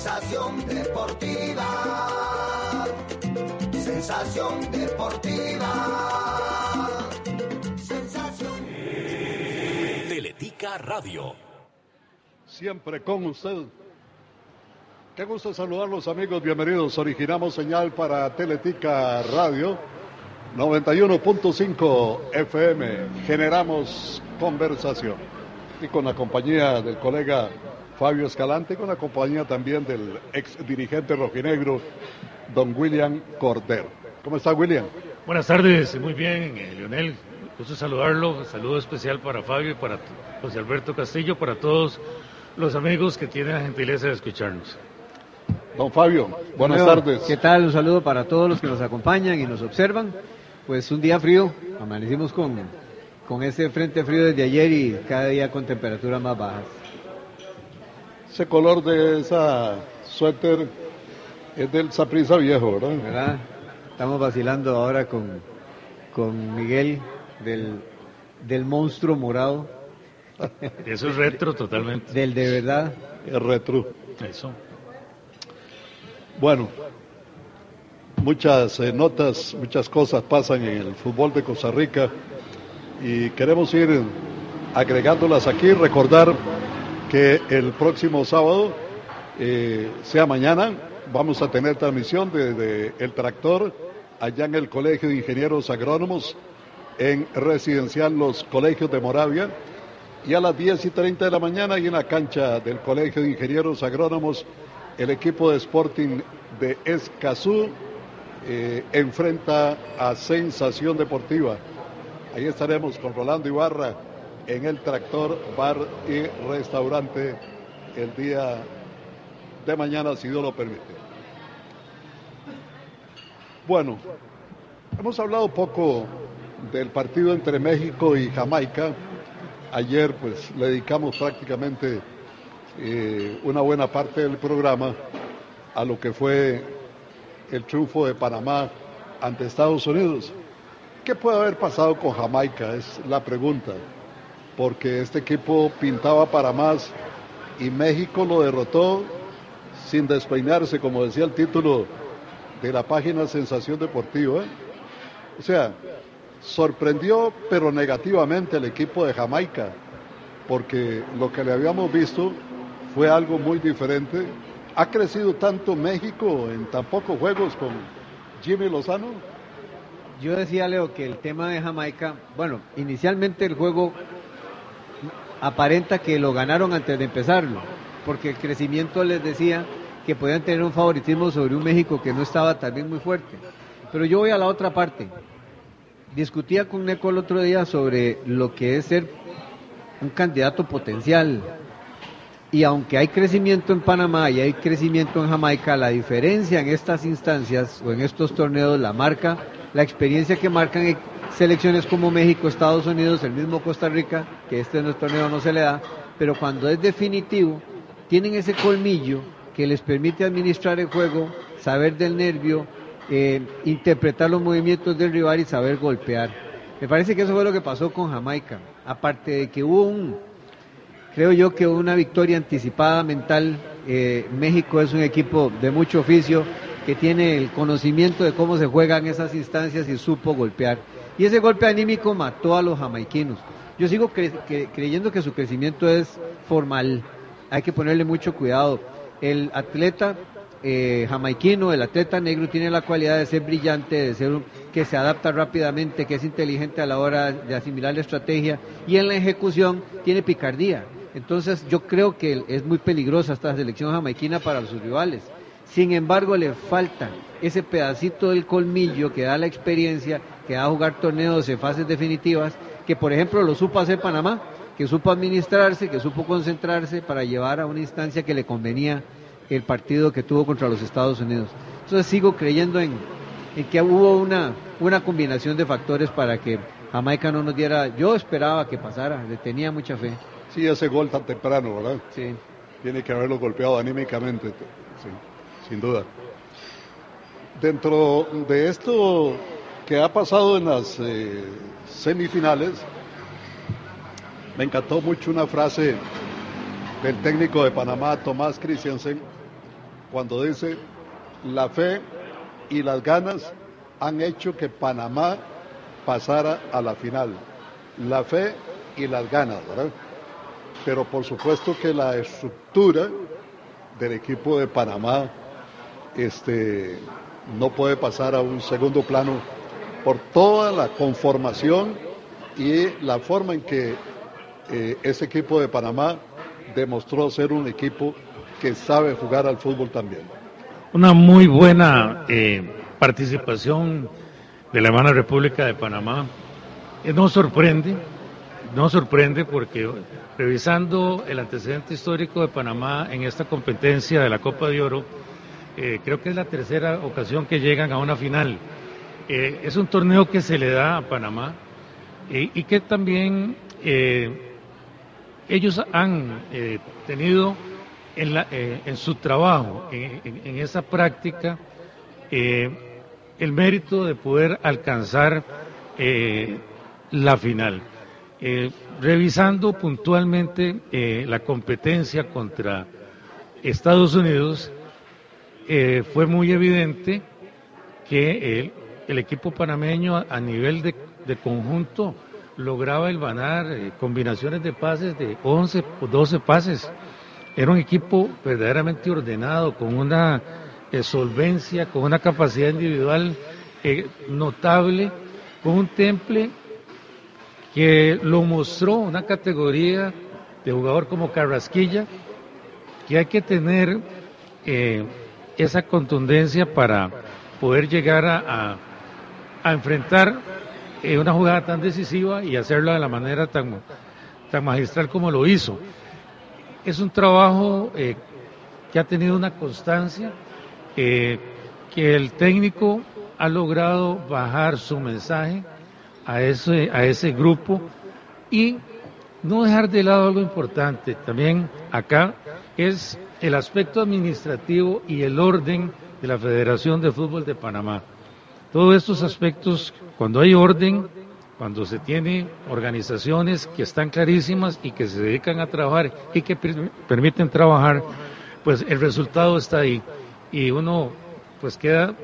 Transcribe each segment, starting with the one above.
Sensación deportiva. Sensación deportiva. Sensación. Teletica Radio. Siempre con usted. Qué gusto saludarlos amigos, bienvenidos. Originamos señal para Teletica Radio 91.5 FM. Generamos conversación. Y con la compañía del colega Fabio Escalante, con la compañía también del ex dirigente rojinegro, don William Cordero. ¿Cómo está William? Buenas tardes, muy bien, eh, Leonel. Gusto saludarlo. Un saludo especial para Fabio y para José Alberto Castillo, para todos los amigos que tienen la gentileza de escucharnos. Don Fabio, buenas Bueno, tardes. ¿Qué tal? Un saludo para todos los que nos acompañan y nos observan. Pues un día frío, amanecimos con, con ese frente frío desde ayer y cada día con temperaturas más bajas. Ese color de esa suéter es del Saprisa viejo, ¿verdad? ¿Verdad? Estamos vacilando ahora con, con Miguel del, del monstruo morado, Eso es retro totalmente. del de verdad. Es retro. Eso. Bueno, muchas eh, notas, muchas cosas pasan en el fútbol de Costa Rica y queremos ir agregándolas aquí. Recordar que el próximo sábado, eh, sea mañana, vamos a tener transmisión de, El Tractor allá en el Colegio de Ingenieros Agrónomos en Residencial Los Colegios de Moravia. Y a las 10 y 30 de la mañana y en la cancha del Colegio de Ingenieros Agrónomos, el equipo de Sporting de Escazú eh, enfrenta a Sensación Deportiva. Ahí estaremos con Rolando Ibarra en el Tractor Bar y Restaurante el día de mañana, si Dios lo permite. Bueno, hemos hablado poco del partido entre México y Jamaica. Ayer pues le dedicamos prácticamente eh, una buena parte del programa a lo que fue el triunfo de Panamá ante Estados Unidos. ¿Qué puede haber pasado con Jamaica? Es la pregunta. Porque este equipo pintaba para más y México lo derrotó sin despeinarse, como decía el título de la página Sensación Deportiva. O sea, sorprendió pero negativamente el equipo de Jamaica, porque lo que le habíamos visto fue algo muy diferente. ¿Ha crecido tanto México en tan pocos juegos con Jimmy Lozano? Yo decía, Leo, que el tema de Jamaica, bueno, inicialmente el juego aparenta que lo ganaron antes de empezarlo, porque el crecimiento les decía que podían tener un favoritismo sobre un México que no estaba también muy fuerte. Pero yo voy a la otra parte. Discutía con Neco el otro día sobre lo que es ser un candidato potencial. Y aunque hay crecimiento en Panamá y hay crecimiento en Jamaica, la diferencia en estas instancias o en estos torneos la marca la experiencia que marcan selecciones como México, Estados Unidos, el mismo Costa Rica, que este en el torneo no se le da, pero cuando es definitivo, tienen ese colmillo que les permite administrar el juego, saber del nervio, eh, interpretar los movimientos del rival y saber golpear. Me parece que eso fue lo que pasó con Jamaica. Aparte de que hubo un, creo yo que una victoria anticipada mental, eh, México es un equipo de mucho oficio, que tiene el conocimiento de cómo se juegan esas instancias y supo golpear. Y ese golpe anímico mató a los jamaiquinos. Yo sigo creyendo que su crecimiento es formal. Hay que ponerle mucho cuidado. El atleta eh, jamaiquino, el atleta negro, tiene la cualidad de ser brillante, de ser un- que se adapta rápidamente, que es inteligente a la hora de asimilar la estrategia y en la ejecución tiene picardía. Entonces yo creo que es muy peligrosa esta selección jamaiquina para sus rivales. Sin embargo, le falta ese pedacito del colmillo que da la experiencia, que da jugar torneos en fases definitivas, que por ejemplo lo supo hacer Panamá, que supo administrarse, que supo concentrarse para llevar a una instancia que le convenía el partido que tuvo contra los Estados Unidos. Entonces sigo creyendo en, en que hubo una, una combinación de factores para que Jamaica no nos diera, yo esperaba que pasara, le tenía mucha fe. Sí, ese gol tan temprano, ¿verdad? Sí. Tiene que haberlo golpeado anímicamente, sí, sin duda. Dentro de esto que ha pasado en las eh, semifinales, me encantó mucho una frase del técnico de Panamá, Tomás Christiansen, cuando dice, la fe y las ganas han hecho que Panamá pasara a la final. La fe y las ganas, ¿verdad? Pero por supuesto que la estructura del equipo de Panamá este, no puede pasar a un segundo plano por toda la conformación y la forma en que eh, ese equipo de Panamá demostró ser un equipo que sabe jugar al fútbol también. Una muy buena eh, participación de la hermana República de Panamá. Eh, no sorprende, no sorprende porque revisando el antecedente histórico de Panamá en esta competencia de la Copa de Oro, eh, creo que es la tercera ocasión que llegan a una final. Eh, es un torneo que se le da a Panamá y que también ellos han tenido en, su trabajo, en, esa práctica, el mérito de poder alcanzar la final. Eh, revisando puntualmente eh, la competencia contra Estados Unidos, eh, fue muy evidente que el, equipo panameño a, nivel de, conjunto lograba el ganar combinaciones de pases de 11 o 12 pases. Era un equipo verdaderamente ordenado, con una solvencia, con una capacidad individual notable, con un temple que lo mostró una categoría de jugador como Carrasquilla, que hay que tener eh, esa contundencia para poder llegar a, enfrentar eh, una jugada tan decisiva y hacerla de la manera tan, magistral como lo hizo. Es un trabajo eh, que ha tenido una constancia, que el técnico ha logrado bajar su mensaje, a ese, a ese grupo y no dejar de lado algo importante también acá es el aspecto administrativo y el orden de la Federación de Fútbol de Panamá. Todos estos aspectos, cuando hay orden, cuando se tiene organizaciones que están clarísimas y que se dedican a trabajar y que permiten trabajar, pues el resultado está ahí. Y uno pues queda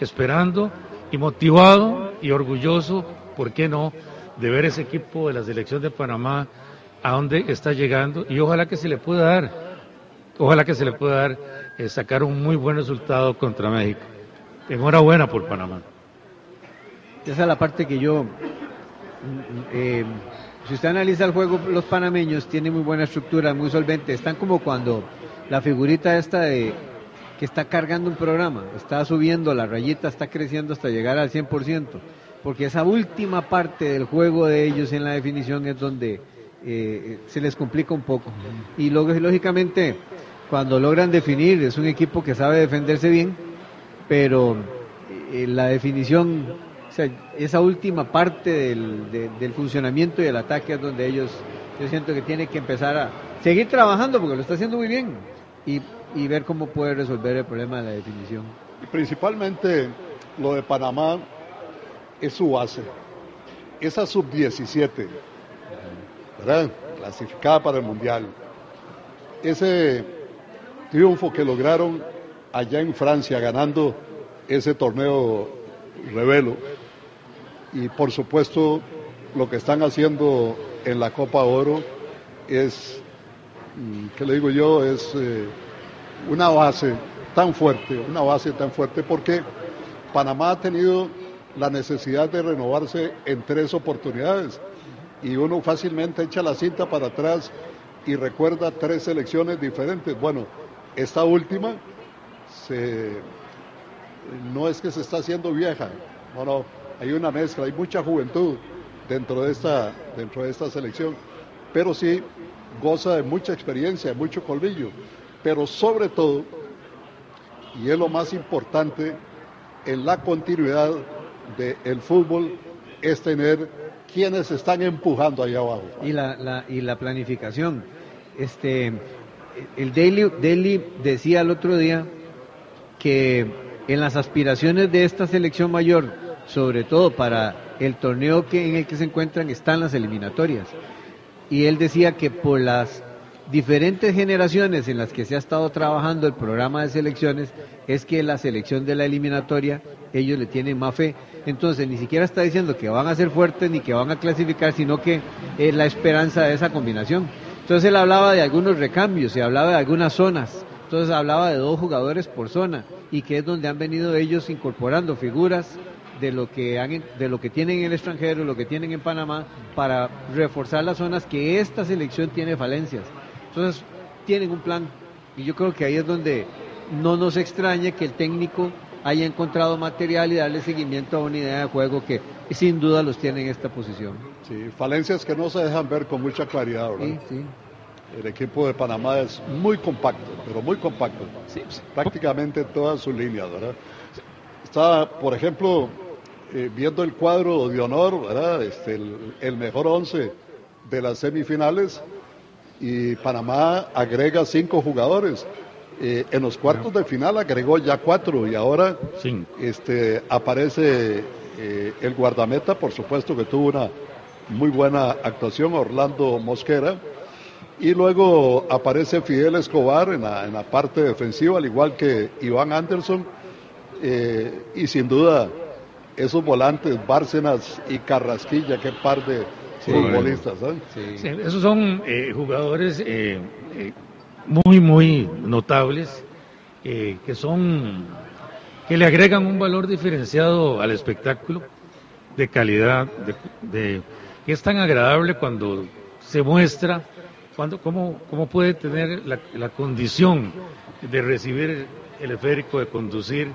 esperando y motivado y orgulloso ¿por qué no?, de ver ese equipo de la selección de Panamá a dónde está llegando y ojalá que se le pueda dar, ojalá que se le pueda dar eh, sacar un muy buen resultado contra México. Enhorabuena por Panamá. Esa es la parte que yo, eh, si usted analiza el juego, los panameños tienen muy buena estructura, muy solvente, están como cuando la figurita esta de que está cargando un programa, está subiendo la rayita, está creciendo hasta llegar al 100% porque esa última parte del juego de ellos en la definición es donde eh, se les complica un poco. Y lógicamente, cuando logran definir, es un equipo que sabe defenderse bien, pero eh, la definición, esa última parte del, funcionamiento y el ataque es donde ellos, yo siento que tienen que empezar a seguir trabajando, porque lo está haciendo muy bien, y, ver cómo puede resolver el problema de la definición. Principalmente lo de Panamá es su base. Esa sub-17, ¿verdad? Clasificada para el Mundial. Ese triunfo que lograron allá en Francia ganando ese torneo revelo. Y por supuesto lo que están haciendo en la Copa Oro es, mm, ¿qué le digo yo? Es eh, una base tan fuerte, una base tan fuerte porque Panamá ha tenido la necesidad de renovarse en tres oportunidades. Y uno fácilmente echa la cinta para atrás y recuerda tres selecciones diferentes. Bueno, esta última no es que se está haciendo vieja, no, no, hay una mezcla, hay mucha juventud dentro de esta, dentro de esta selección, pero sí goza de mucha experiencia, de mucho colmillo, pero sobre todo, y es lo más importante, en la continuidad del fútbol es tener quienes están empujando allá abajo. Y la, y la planificación. Este, el Daily, Daily decía el otro día que en las aspiraciones de esta selección mayor, sobre todo para el torneo que, en el que se encuentran, están las eliminatorias. Y él decía que por las diferentes generaciones en las que se ha estado trabajando el programa de selecciones es que la selección de la eliminatoria ellos le tienen más fe. Entonces ni siquiera está diciendo que van a ser fuertes ni que van a clasificar, sino que es la esperanza de esa combinación. Entonces él hablaba de algunos recambios y hablaba de algunas zonas. Entonces hablaba de dos jugadores por zona y que es donde han venido ellos incorporando figuras de lo que de lo que tienen en el extranjero, lo que tienen en Panamá para reforzar las zonas que esta selección tiene falencias. Entonces tienen un plan y yo creo que ahí es donde no nos extraña que el técnico haya encontrado material y darle seguimiento a una idea de juego que sin duda los tiene en esta posición. Sí, falencias que no se dejan ver con mucha claridad, ¿verdad? Sí, sí. El equipo de Panamá es muy compacto, pero muy compacto. Sí, Prácticamente todas sus líneas, ¿verdad? Estaba, por ejemplo, eh, viendo el cuadro de honor, ¿verdad? Este, el, mejor once de las semifinales y Panamá agrega cinco jugadores. Eh, en los cuartos de final agregó ya cuatro y ahora este, aparece eh, el guardameta, por supuesto que tuvo una muy buena actuación, Orlando Mosquera. Y luego aparece Fidel Escobar en la, en la parte defensiva, al igual que Iván Anderson. Eh, y sin duda, esos volantes, Bárcenas y Carrasquilla, qué par de futbolistas. esos son jugadores muy, muy notables, eh, que son, que le agregan un valor diferenciado al espectáculo, de calidad, de, que es tan agradable cuando se muestra, cuando, cómo, cómo puede tener la, condición de recibir el esférico, de conducir,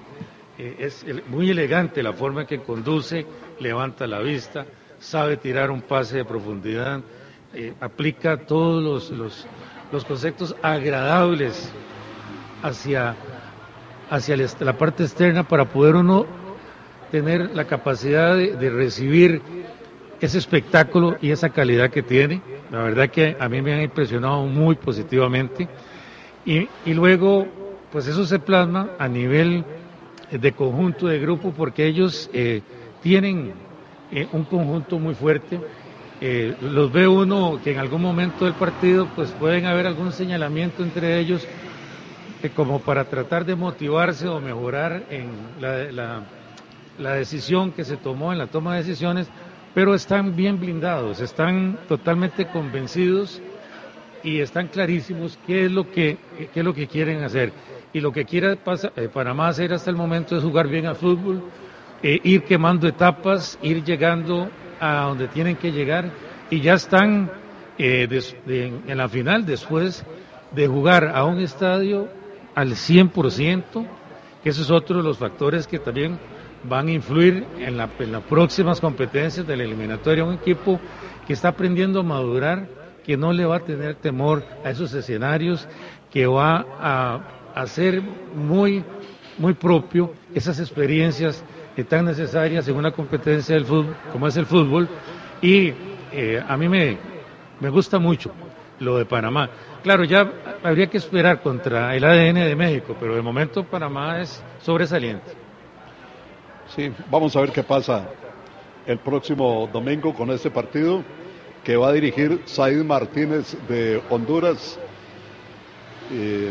eh, es muy elegante la forma en que conduce, levanta la vista, sabe tirar un pase de profundidad, eh, aplica todos los, los, los conceptos agradables hacia, hacia la parte externa para poder uno tener la capacidad de, recibir ese espectáculo y esa calidad que tiene. La verdad que a mí me han impresionado muy positivamente. Y, y luego, pues eso se plasma a nivel de conjunto de grupo porque ellos eh, tienen eh, un conjunto muy fuerte eh, los ve uno que en algún momento del partido pues pueden haber algún señalamiento entre ellos eh, como para tratar de motivarse o mejorar en la, decisión que se tomó en la toma de decisiones, pero están bien blindados, están totalmente convencidos y están clarísimos qué es lo que, qué es lo que quieren hacer. Y lo que quiere eh, Panamá hacer hasta el momento es jugar bien al fútbol, ir quemando etapas, ir llegando a donde tienen que llegar y ya están eh, en la final después de jugar a un estadio al 100%, que ese es otro de los factores que también van a influir en, las próximas competencias de la eliminatoria. Un equipo que está aprendiendo a madurar, que no le va a tener temor a esos escenarios, que va a hacer muy, muy propio esas experiencias tan necesarias en una competencia del fútbol, como es el fútbol, y eh, a mí me, me gusta mucho lo de Panamá. Claro, ya habría que esperar contra el ADN de México, pero de momento Panamá es sobresaliente. Sí, vamos a ver qué pasa el próximo domingo con este partido que va a dirigir Said Martínez de Honduras. Eh,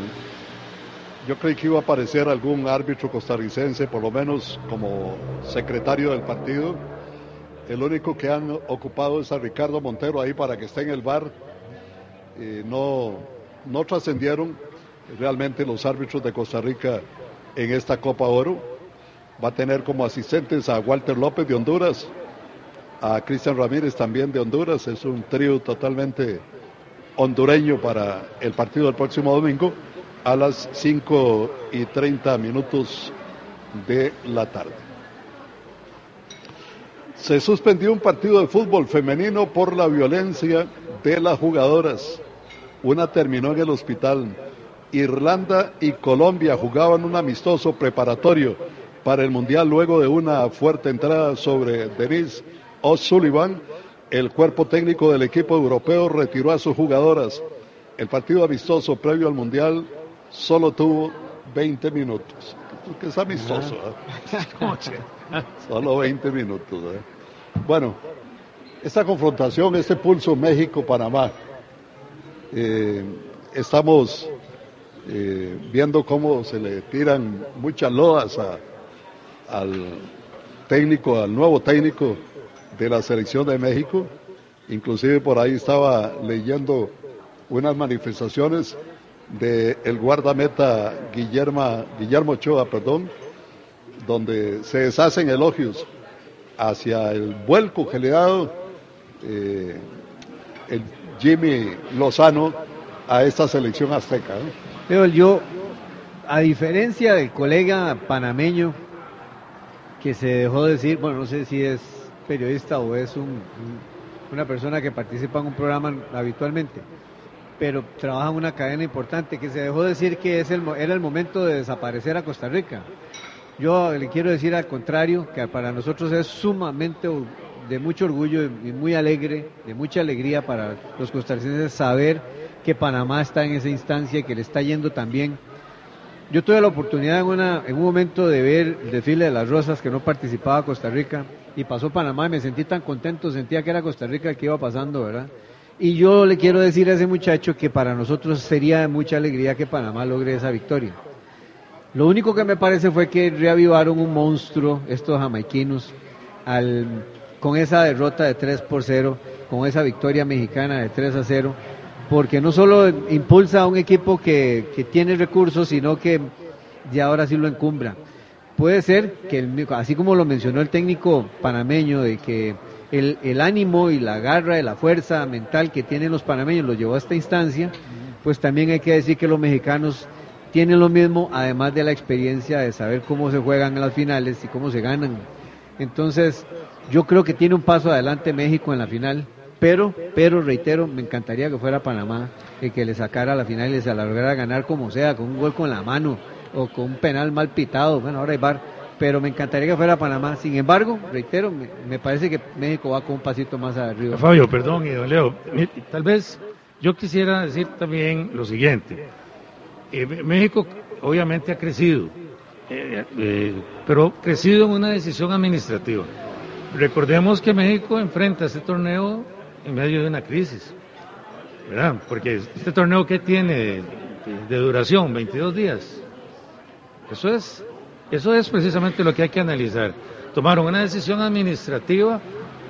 yo creí que iba a aparecer algún árbitro costarricense, por lo menos como secretario del partido. El único que han ocupado es a Ricardo Montero ahí para que esté en el bar. no, no trascendieron realmente los árbitros de Costa Rica en esta Copa Oro. Va a tener como asistentes a Walter López de Honduras, a Cristian Ramírez también de Honduras. Es un trío totalmente hondureño para el partido del próximo domingo a las 5 y 30 minutos de la tarde. Se suspendió un partido de fútbol femenino por la violencia de las jugadoras. Una terminó en el hospital. Irlanda y Colombia jugaban un amistoso preparatorio para el Mundial luego de una fuerte entrada sobre Denise O'Sullivan. El cuerpo técnico del equipo europeo retiró a sus jugadoras. El partido amistoso previo al Mundial solo tuvo 20 minutos. Que es amistoso. ¿eh? solo 20 minutos. ¿eh? Bueno, esta confrontación, este pulso México-Panamá, eh, estamos viendo cómo se le tiran muchas lodas al técnico, al nuevo técnico de la selección de México. Inclusive por ahí estaba leyendo unas manifestaciones del el guardameta Guillermo, Guillermo Ochoa, perdón, donde se deshacen elogios hacia el vuelco que le ha dado eh, el Jimmy Lozano a esta selección azteca. Pero yo, a diferencia del colega panameño que se dejó decir, bueno, no sé si es periodista o es un, una persona que participa en un programa habitualmente, pero trabaja en una cadena importante, que se dejó decir que es el, era el momento de desaparecer a Costa Rica. Yo le quiero decir al contrario, que para nosotros es sumamente de mucho orgullo y muy alegre, de mucha alegría para los costarricenses saber que Panamá está en esa instancia y que le está yendo también. Yo tuve la oportunidad en, una, en un momento de ver el desfile de las rosas que no participaba Costa Rica y pasó Panamá y me sentí tan contento, sentía que era Costa Rica el que iba pasando, ¿verdad? Y yo le quiero decir a ese muchacho que para nosotros sería mucha alegría que Panamá logre esa victoria. Lo único que me parece fue que reavivaron un monstruo, estos jamaiquinos, al con esa derrota de 3 por 0, con esa victoria mexicana de 3 a 0, porque no solo impulsa a un equipo que, que tiene recursos, sino que ya ahora sí lo encumbra. Puede ser que, así como lo mencionó el técnico panameño, de que el, el ánimo y la garra y la fuerza mental que tienen los panameños lo llevó a esta instancia, pues también hay que decir que los mexicanos tienen lo mismo, además de la experiencia de saber cómo se juegan en las finales y cómo se ganan. Entonces, yo creo que tiene un paso adelante México en la final, pero, pero reitero, me encantaría que fuera Panamá y que le sacara la final y les lograra ganar como sea, con un gol con la mano o con un penal mal pitado. Bueno, ahora hay bar, pero me encantaría que fuera Panamá. Sin embargo, reitero, me, parece que México va con un pasito más arriba. Fabio, perdón, don Leo, tal vez yo quisiera decir también lo siguiente. Eh, México obviamente ha crecido, eh, eh, pero crecido en una decisión administrativa. Recordemos que México enfrenta este torneo en medio de una crisis, ¿verdad? Porque este torneo que tiene de, duración, 22 días, eso es, eso es precisamente lo que hay que analizar. Tomaron una decisión administrativa,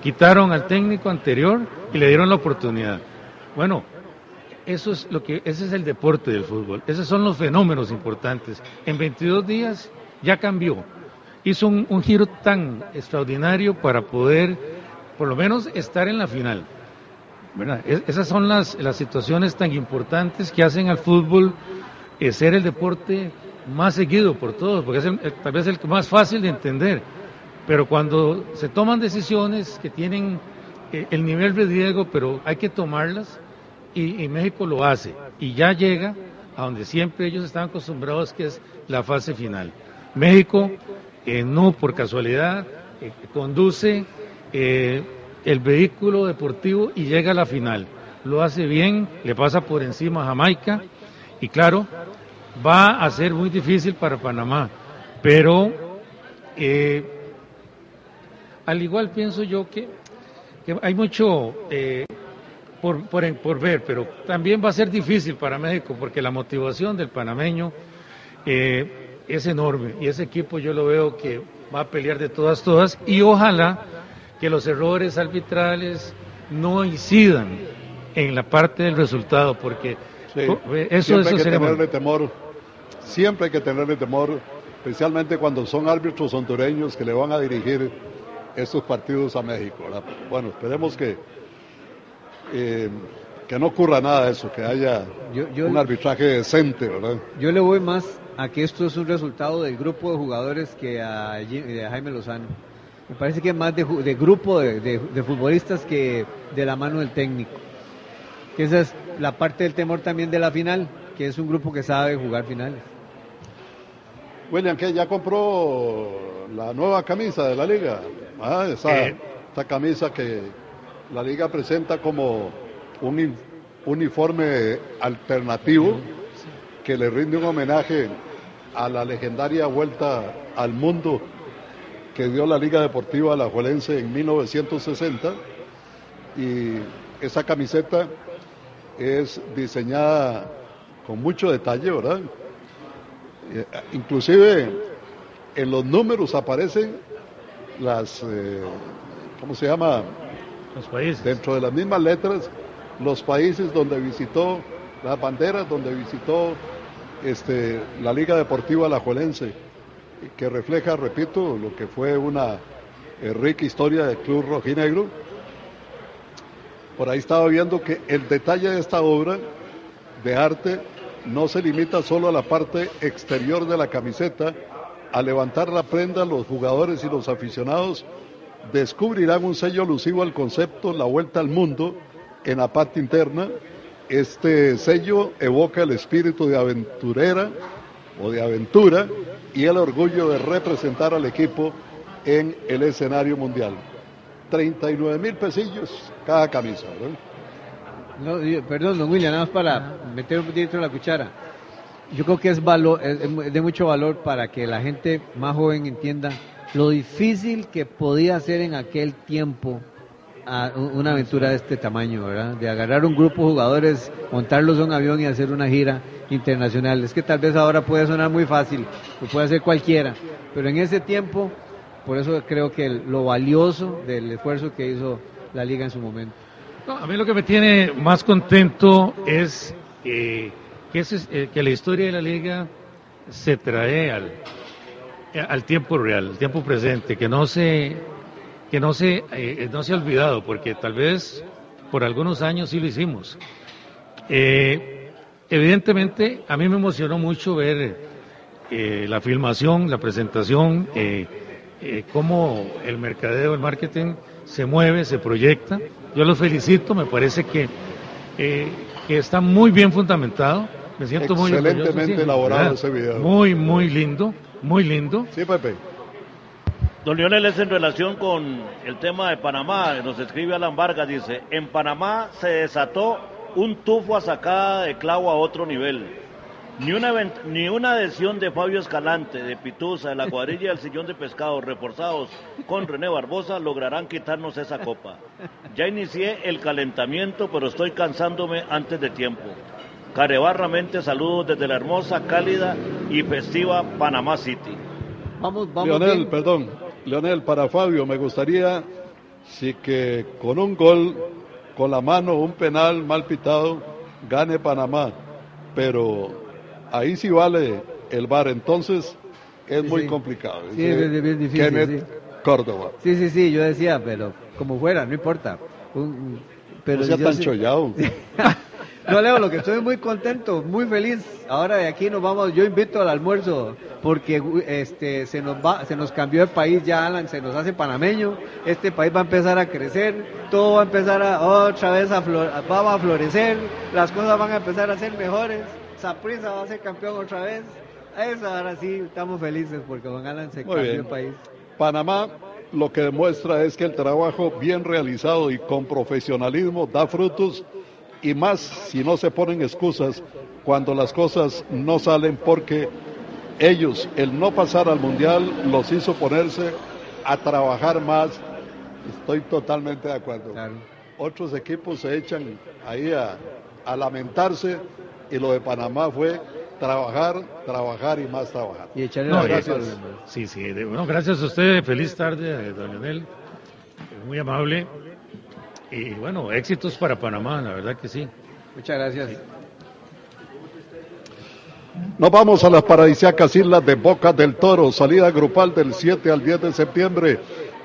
quitaron al técnico anterior y le dieron la oportunidad. Bueno, eso es lo que, ese es el deporte del fútbol, esos son los fenómenos importantes. En 22 días ya cambió hizo un, giro tan extraordinario para poder, por lo menos, estar en la final. esas son las, las situaciones tan importantes que hacen al fútbol eh, ser el deporte más seguido por todos, porque es tal vez el más fácil de entender. Pero cuando se toman decisiones que tienen eh, el nivel de riesgo, pero hay que tomarlas, y, México lo hace, y ya llega a donde siempre ellos están acostumbrados, que es la fase final. México no por casualidad eh, conduce eh, el vehículo deportivo y llega a la final. Lo hace bien, le pasa por encima a Jamaica y claro, va a ser muy difícil para Panamá, pero eh, al igual pienso yo que, hay mucho por, por, por, ver, pero también va a ser difícil para México porque la motivación del panameño es enorme y ese equipo yo lo veo que va a pelear de todas, todas y ojalá que los errores arbitrales no incidan en la parte del resultado porque eso, siempre hay que tenerle temor, siempre hay que tenerle temor, especialmente cuando son árbitros hondureños que le van a dirigir estos partidos a México. Bueno, esperemos que eh, que no ocurra nada de eso, que haya un arbitraje decente, ¿verdad? Yo le voy más a que esto es un resultado del grupo de jugadores que a, Jaime Lozano. Me parece que es más de, grupo de, futbolistas que de la mano del técnico. Que esa es la parte del temor también de la final, que es un grupo que sabe jugar finales. William, que ya compró la nueva camisa de la liga. Ah, esa, eh. esa camisa que la liga presenta como un uniforme alternativo que le rinde un homenaje a la legendaria vuelta al mundo que dio la Liga Deportiva Alajuelense en 1960 y esa camiseta es diseñada con mucho detalle, ¿verdad? Eh, inclusive en los números aparecen las, eh, ¿cómo se llama? Los países. Dentro de las mismas letras, los países donde visitó, las banderas donde visitó este, la Liga Deportiva Alajuelense, que refleja, repito, lo que fue una eh, rica historia del Club Rojinegro. Por ahí estaba viendo que el detalle de esta obra de arte no se limita solo a la parte exterior de la camiseta, a levantar la prenda los jugadores y los aficionados descubrirán un sello alusivo al concepto La Vuelta al Mundo en la parte interna. Este sello evoca el espíritu de aventurera o de aventura y el orgullo de representar al equipo en el escenario mundial. 39 mil pesillos cada camisa. No, perdón, don William, nada más para meter un poquito la cuchara. Yo creo que es, valor, es de mucho valor para que la gente más joven entienda lo difícil que podía ser en aquel tiempo una aventura de este tamaño, ¿verdad? De agarrar un grupo de jugadores, montarlos en un avión y hacer una gira internacional. Es que tal vez ahora puede sonar muy fácil, lo puede hacer cualquiera, pero en ese tiempo, por eso creo que lo valioso del esfuerzo que hizo la liga en su momento. A mí lo que me tiene más contento es eh, que, la historia de la liga se trae al, al tiempo real, al tiempo presente, que no se, que no se, eh, no se ha olvidado, porque tal vez por algunos años sí lo hicimos. Eh, evidentemente, a mí me emocionó mucho ver la filmación, la presentación, cómo el mercadeo, el marketing se mueve, se proyecta. Yo los felicito, me parece que, que está muy bien fundamentado. Me siento muy Excelentemente elaborado ese video. Muy, muy lindo. Muy lindo. Sí, Pepe. Don Lionel es en relación con el tema de Panamá. Nos escribe Alan Vargas, dice, en Panamá se desató un tufo a sacada de clavo a otro nivel. Ni una, ni una adhesión de Fabio Escalante, de Pituza, de la cuadrilla del sillón de pescado, reforzados con René Barbosa, lograrán quitarnos esa copa. Ya inicié el calentamiento, pero estoy cansándome antes de tiempo. Carebarramente saludos desde la hermosa, cálida y festiva Panamá City. Vamos, vamos. Leonel, perdón. Leonel, para Fabio, me gustaría si que con un gol, con la mano, un penal mal pitado, gane Panamá. Pero ahí sí vale el bar, entonces es muy complicado. Sí, es bien difícil. Córdoba. Sí, sí, sí, yo decía, pero como fuera, no importa. pero no sea tan chollado. No, Leo, lo que estoy muy contento, muy feliz. Ahora de aquí nos vamos, yo invito al almuerzo, porque este se nos va, se nos cambió el país ya, Alan, se nos hace panameño. Este país va a empezar a crecer, todo va a empezar a, otra vez a, va a florecer, las cosas van a empezar a ser mejores. Saprisa va a ser campeón otra vez. Eso ahora sí estamos felices porque Juan Alan se cambió el país. Panamá lo que demuestra es que el trabajo bien realizado y con profesionalismo da frutos y más si no se ponen excusas cuando las cosas no salen porque ellos, el no pasar al mundial, los hizo ponerse a trabajar más. Estoy totalmente de acuerdo. Otros equipos se echan ahí a, lamentarse y lo de Panamá fue trabajar, trabajar y más trabajar. Y echarle no, gracias. Sí, sí, bueno, gracias a usted. Feliz tarde, don Leonel. Muy amable. Y bueno, éxitos para Panamá, la verdad que sí. Muchas gracias. Nos vamos a las paradisíacas islas de Boca del Toro, salida grupal del 7 al 10 de septiembre.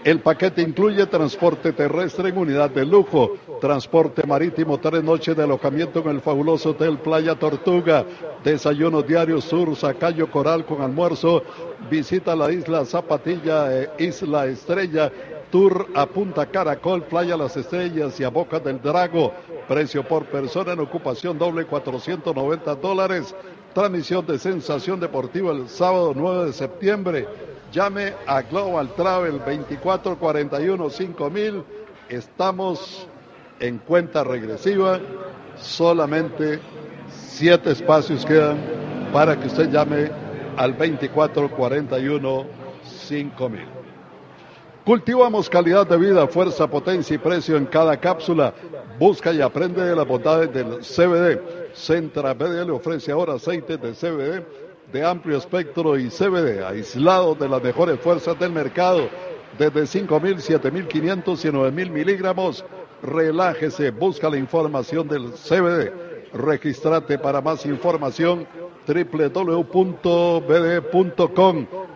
El paquete incluye transporte terrestre en unidad de lujo, transporte marítimo, tres noches de alojamiento en el fabuloso Hotel Playa Tortuga, desayuno diario sur, Sacayo Coral con almuerzo, visita a la isla Zapatilla, e Isla Estrella Tour a Punta Caracol, Playa Las Estrellas y a Boca del Drago. Precio por persona en ocupación doble 490 dólares. Transmisión de Sensación Deportiva el sábado 9 de septiembre. Llame a Global Travel 2441 5000. Estamos en cuenta regresiva. Solamente siete espacios quedan para que usted llame al 2441 5000. Cultivamos calidad de vida, fuerza, potencia y precio en cada cápsula. Busca y aprende de las bondades del CBD. Centra BD le ofrece ahora aceites de CBD de amplio espectro y CBD, aislado de las mejores fuerzas del mercado, desde 5.000, 7.500 y 9.000 miligramos. Relájese, busca la información del CBD. Registrate para más información www.bd.com.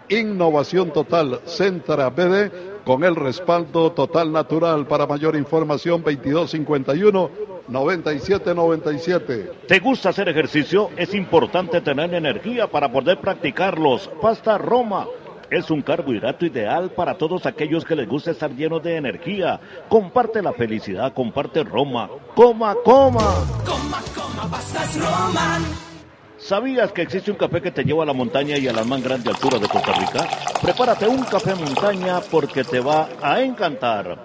Innovación total, Centra BD, con el respaldo total natural. Para mayor información, 2251 9797. ¿Te gusta hacer ejercicio? Es importante tener energía para poder practicarlos. Pasta Roma. Es un carbohidrato ideal para todos aquellos que les gusta estar llenos de energía. Comparte la felicidad, comparte Roma. Coma, coma. Coma, coma, pastas Roman. ¿Sabías que existe un café que te lleva a la montaña y a las más grandes alturas de Costa Rica? Prepárate un café montaña porque te va a encantar.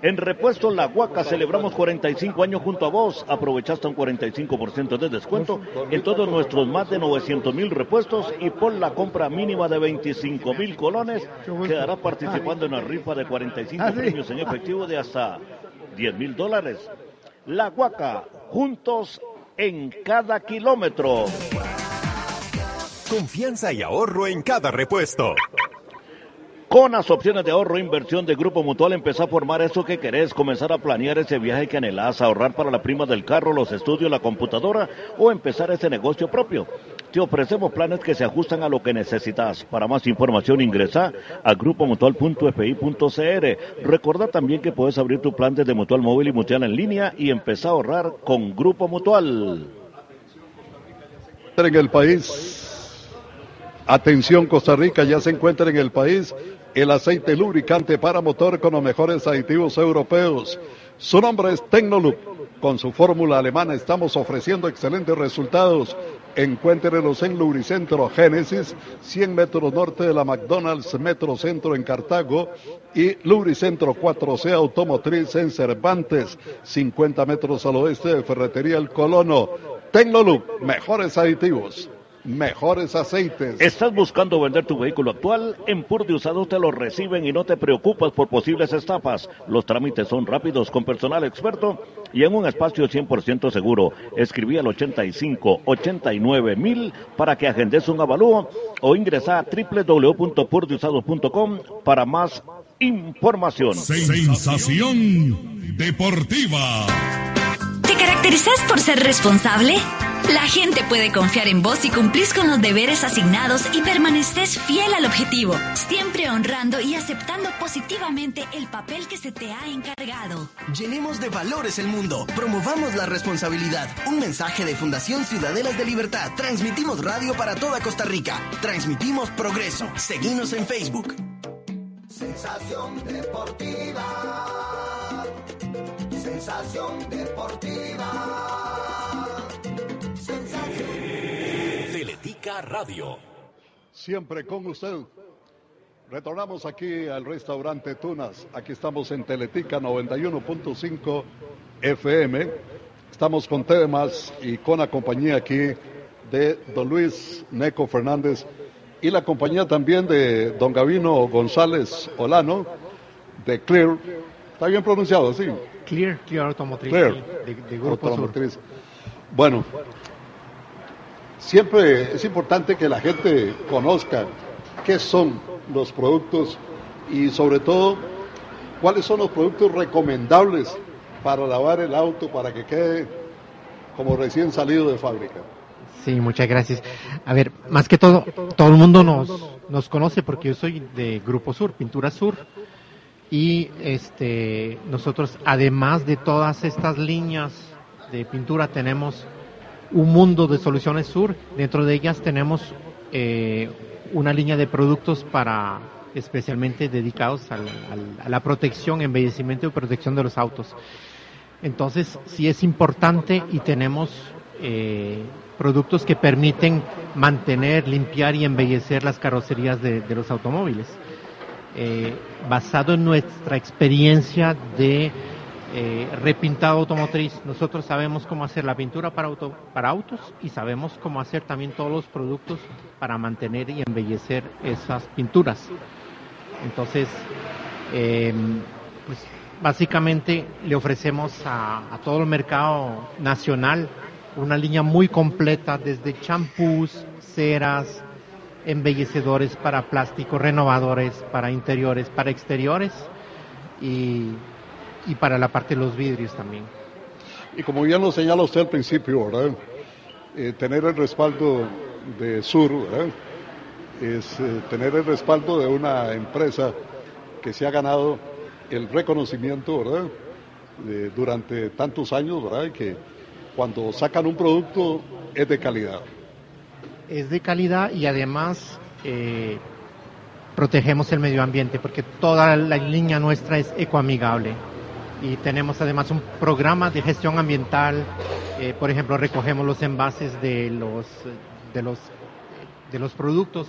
En Repuesto La Huaca celebramos 45 años junto a vos. Aprovechaste un 45% de descuento en todos nuestros más de 900 mil repuestos y por la compra mínima de 25 mil colones quedarás participando en una rifa de 45 premios en efectivo de hasta 10 mil dólares. La Huaca, juntos en cada kilómetro. Confianza y ahorro en cada repuesto. Con las opciones de ahorro e inversión de Grupo Mutual, empezá a formar eso que querés, comenzar a planear ese viaje que anhelás, ahorrar para la prima del carro, los estudios, la computadora o empezar ese negocio propio. Te ofrecemos planes que se ajustan a lo que necesitas. Para más información ingresa a grupomutual.fi.cr. Recordá también que puedes abrir tu plan desde Mutual Móvil y Mutual en línea y empezar a ahorrar con Grupo Mutual. En el país. Atención Costa Rica, ya se encuentra en el país el aceite lubricante para motor con los mejores aditivos europeos. Su nombre es Tecnoloop. Con su fórmula alemana estamos ofreciendo excelentes resultados. Encuéntrenos en Lubricentro Génesis, 100 metros norte de la McDonald's Metro Centro en Cartago y Lubricentro 4C Automotriz en Cervantes, 50 metros al oeste de Ferretería El Colono. Tecnoloop, mejores aditivos mejores aceites. ¿Estás buscando vender tu vehículo actual? En Pur de Usados te lo reciben y no te preocupas por posibles estafas. Los trámites son rápidos con personal experto y en un espacio 100% seguro. Escribí al 85 89 mil para que agendes un avalúo o ingresa a www.purdeusados.com para más información. Sensación deportiva. ¿Te caracterizas por ser responsable? La gente puede confiar en vos si cumplís con los deberes asignados y permaneces fiel al objetivo, siempre honrando y aceptando positivamente el papel que se te ha encargado. Llenemos de valores el mundo, promovamos la responsabilidad. Un mensaje de Fundación Ciudadelas de Libertad. Transmitimos radio para toda Costa Rica. Transmitimos progreso. Seguimos en Facebook. Sensación deportiva. Sensación deportiva. Sensación. Teletica Radio. Siempre con usted. Retornamos aquí al restaurante Tunas. Aquí estamos en Teletica 91.5 FM. Estamos con temas y con la compañía aquí de don Luis Neco Fernández y la compañía también de don Gavino González Olano de Clear. ¿Está bien pronunciado? Sí. Clear, Clear Automotriz. Clear. De, de Grupo Sur. Automotriz. Bueno, siempre es importante que la gente conozca qué son los productos y sobre todo cuáles son los productos recomendables para lavar el auto para que quede como recién salido de fábrica. Sí, muchas gracias. A ver, más que todo, todo el mundo nos, nos conoce porque yo soy de Grupo Sur, Pintura Sur. Y este, nosotros, además de todas estas líneas de pintura, tenemos un mundo de soluciones sur. Dentro de ellas tenemos eh, una línea de productos para especialmente dedicados al- al- a la protección, embellecimiento y protección de los autos. Entonces, sí es importante y tenemos eh, productos que permiten mantener, limpiar y embellecer las carrocerías de, de los automóviles. Eh, basado en nuestra experiencia de eh, repintado automotriz, nosotros sabemos cómo hacer la pintura para, auto, para autos y sabemos cómo hacer también todos los productos para mantener y embellecer esas pinturas. Entonces, Eh, pues básicamente le ofrecemos a todo el mercado nacional una línea muy completa desde champús, ceras, embellecedores para plástico, renovadores para interiores, para exteriores y, para la parte de los vidrios también. Y como bien lo señala usted al principio. Eh, tener el respaldo de Sur, ¿verdad? Es eh, tener el respaldo de una empresa que se ha ganado el reconocimiento, durante tantos años, ¿verdad? Que cuando sacan un producto es de calidad. Es de calidad y además eh, protegemos el medio ambiente porque toda la línea nuestra es ecoamigable y tenemos además un programa de gestión ambiental. eh, por ejemplo, recogemos los envases de los de los de los productos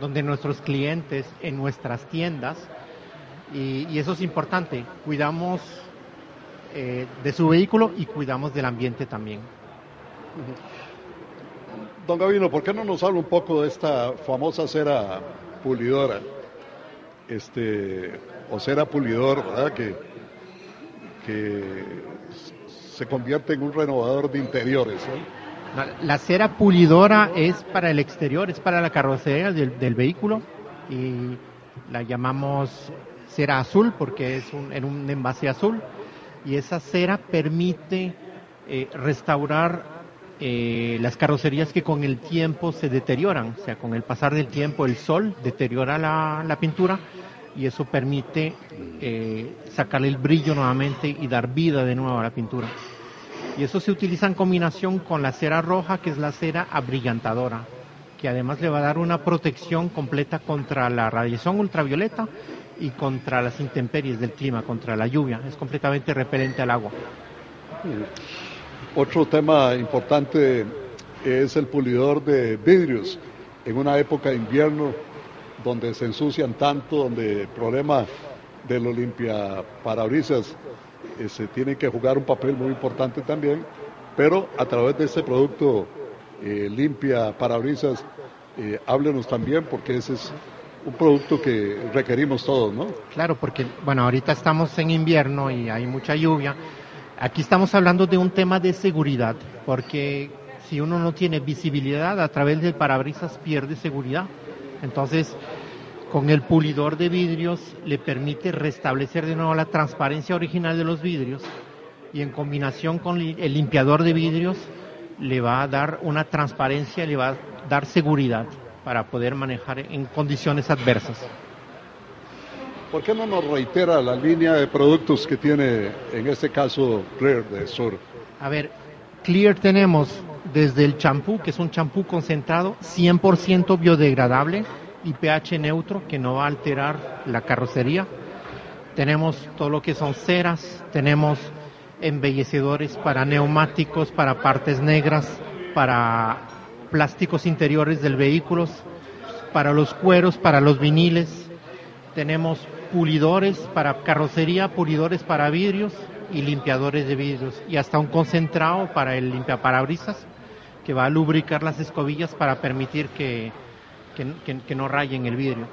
donde nuestros clientes en nuestras tiendas y, eso es importante. Cuidamos eh, de su vehículo y cuidamos del ambiente también. Don Gavino, ¿por qué no nos habla un poco de esta famosa cera pulidora? Este, o cera pulidor, ¿verdad? Que, que se convierte en un renovador de interiores. La, cera pulidora es para el exterior, es para la carrocería del, del vehículo y la llamamos cera azul porque es un, en un envase azul y esa cera permite eh, restaurar eh, las carrocerías que con el tiempo se deterioran, o sea, con el pasar del tiempo el sol deteriora la, pintura y eso permite eh, sacarle el brillo nuevamente y dar vida de nuevo a la pintura. Y eso se utiliza en combinación con la cera roja, que es la cera abrillantadora, que además le va a dar una protección completa contra la radiación ultravioleta y contra las intemperies del clima, contra la lluvia. Es completamente repelente al agua. Otro tema importante es el pulidor de vidrios. En una época de invierno donde se ensucian tanto, donde el problema de los limpiaparabrisas eh, se tiene que jugar un papel muy importante también, pero a través de este producto eh, limpia parabrisas, eh, háblenos también porque ese es un producto que requerimos todos, ¿no? Claro, porque, bueno, ahorita estamos en invierno y hay mucha lluvia. Aquí estamos hablando de un tema de seguridad, porque si uno no tiene visibilidad a través del parabrisas pierde seguridad. Entonces, con el pulidor de vidrios le permite restablecer de nuevo la transparencia original de los vidrios y en combinación con el limpiador de vidrios le va a dar una transparencia, le va a dar seguridad para poder manejar en condiciones adversas. ¿Por qué no nos reitera la línea de productos que tiene en este caso Clear de Sur? A ver, Clear tenemos desde el champú, que es un champú concentrado 100% biodegradable y pH neutro, que no va a alterar la carrocería. Tenemos todo lo que son ceras, tenemos embellecedores para neumáticos, para partes negras, para plásticos interiores del vehículo, para los cueros, para los viniles. Tenemos pulidores para carrocería, pulidores para vidrios y limpiadores de vidrios y hasta un concentrado para el limpiaparabrisas que va a lubricar las escobillas para permitir que, que, que- que no rayen el vidrio.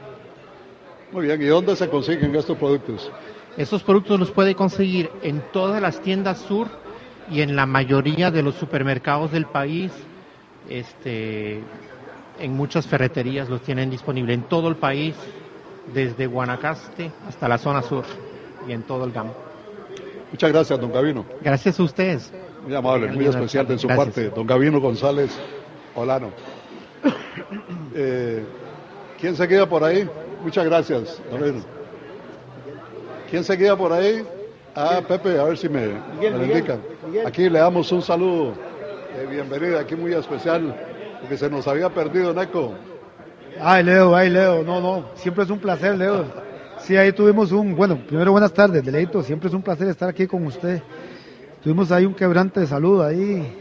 Muy bien, ¿y dónde se consiguen estos productos? Esos productos los puede conseguir en todas las tiendas sur y en la mayoría de los supermercados del país. Este, en muchas ferreterías los tienen disponible en todo el país, desde Guanacaste hasta la zona sur y en todo el GAM. Muchas gracias, don Gavino. Gracias a ustedes. Muy amable, muy especial de su Gracias. parte, don Gavino González Olano. Eh, ¿Quién se queda por ahí? Muchas gracias, don Gavino. ¿Quién se queda por ahí? Ah, Pepe, a ver si me, me lo indican. Miguel. Aquí le damos un saludo de bienvenida, aquí muy especial, porque se nos había perdido, Neco. Ay, Leo, ay, Leo, no, no, siempre es un placer, Leo. Sí, ahí tuvimos un, bueno, primero buenas tardes, Deleito, siempre es un placer estar aquí con usted. Tuvimos ahí un quebrante de salud ahí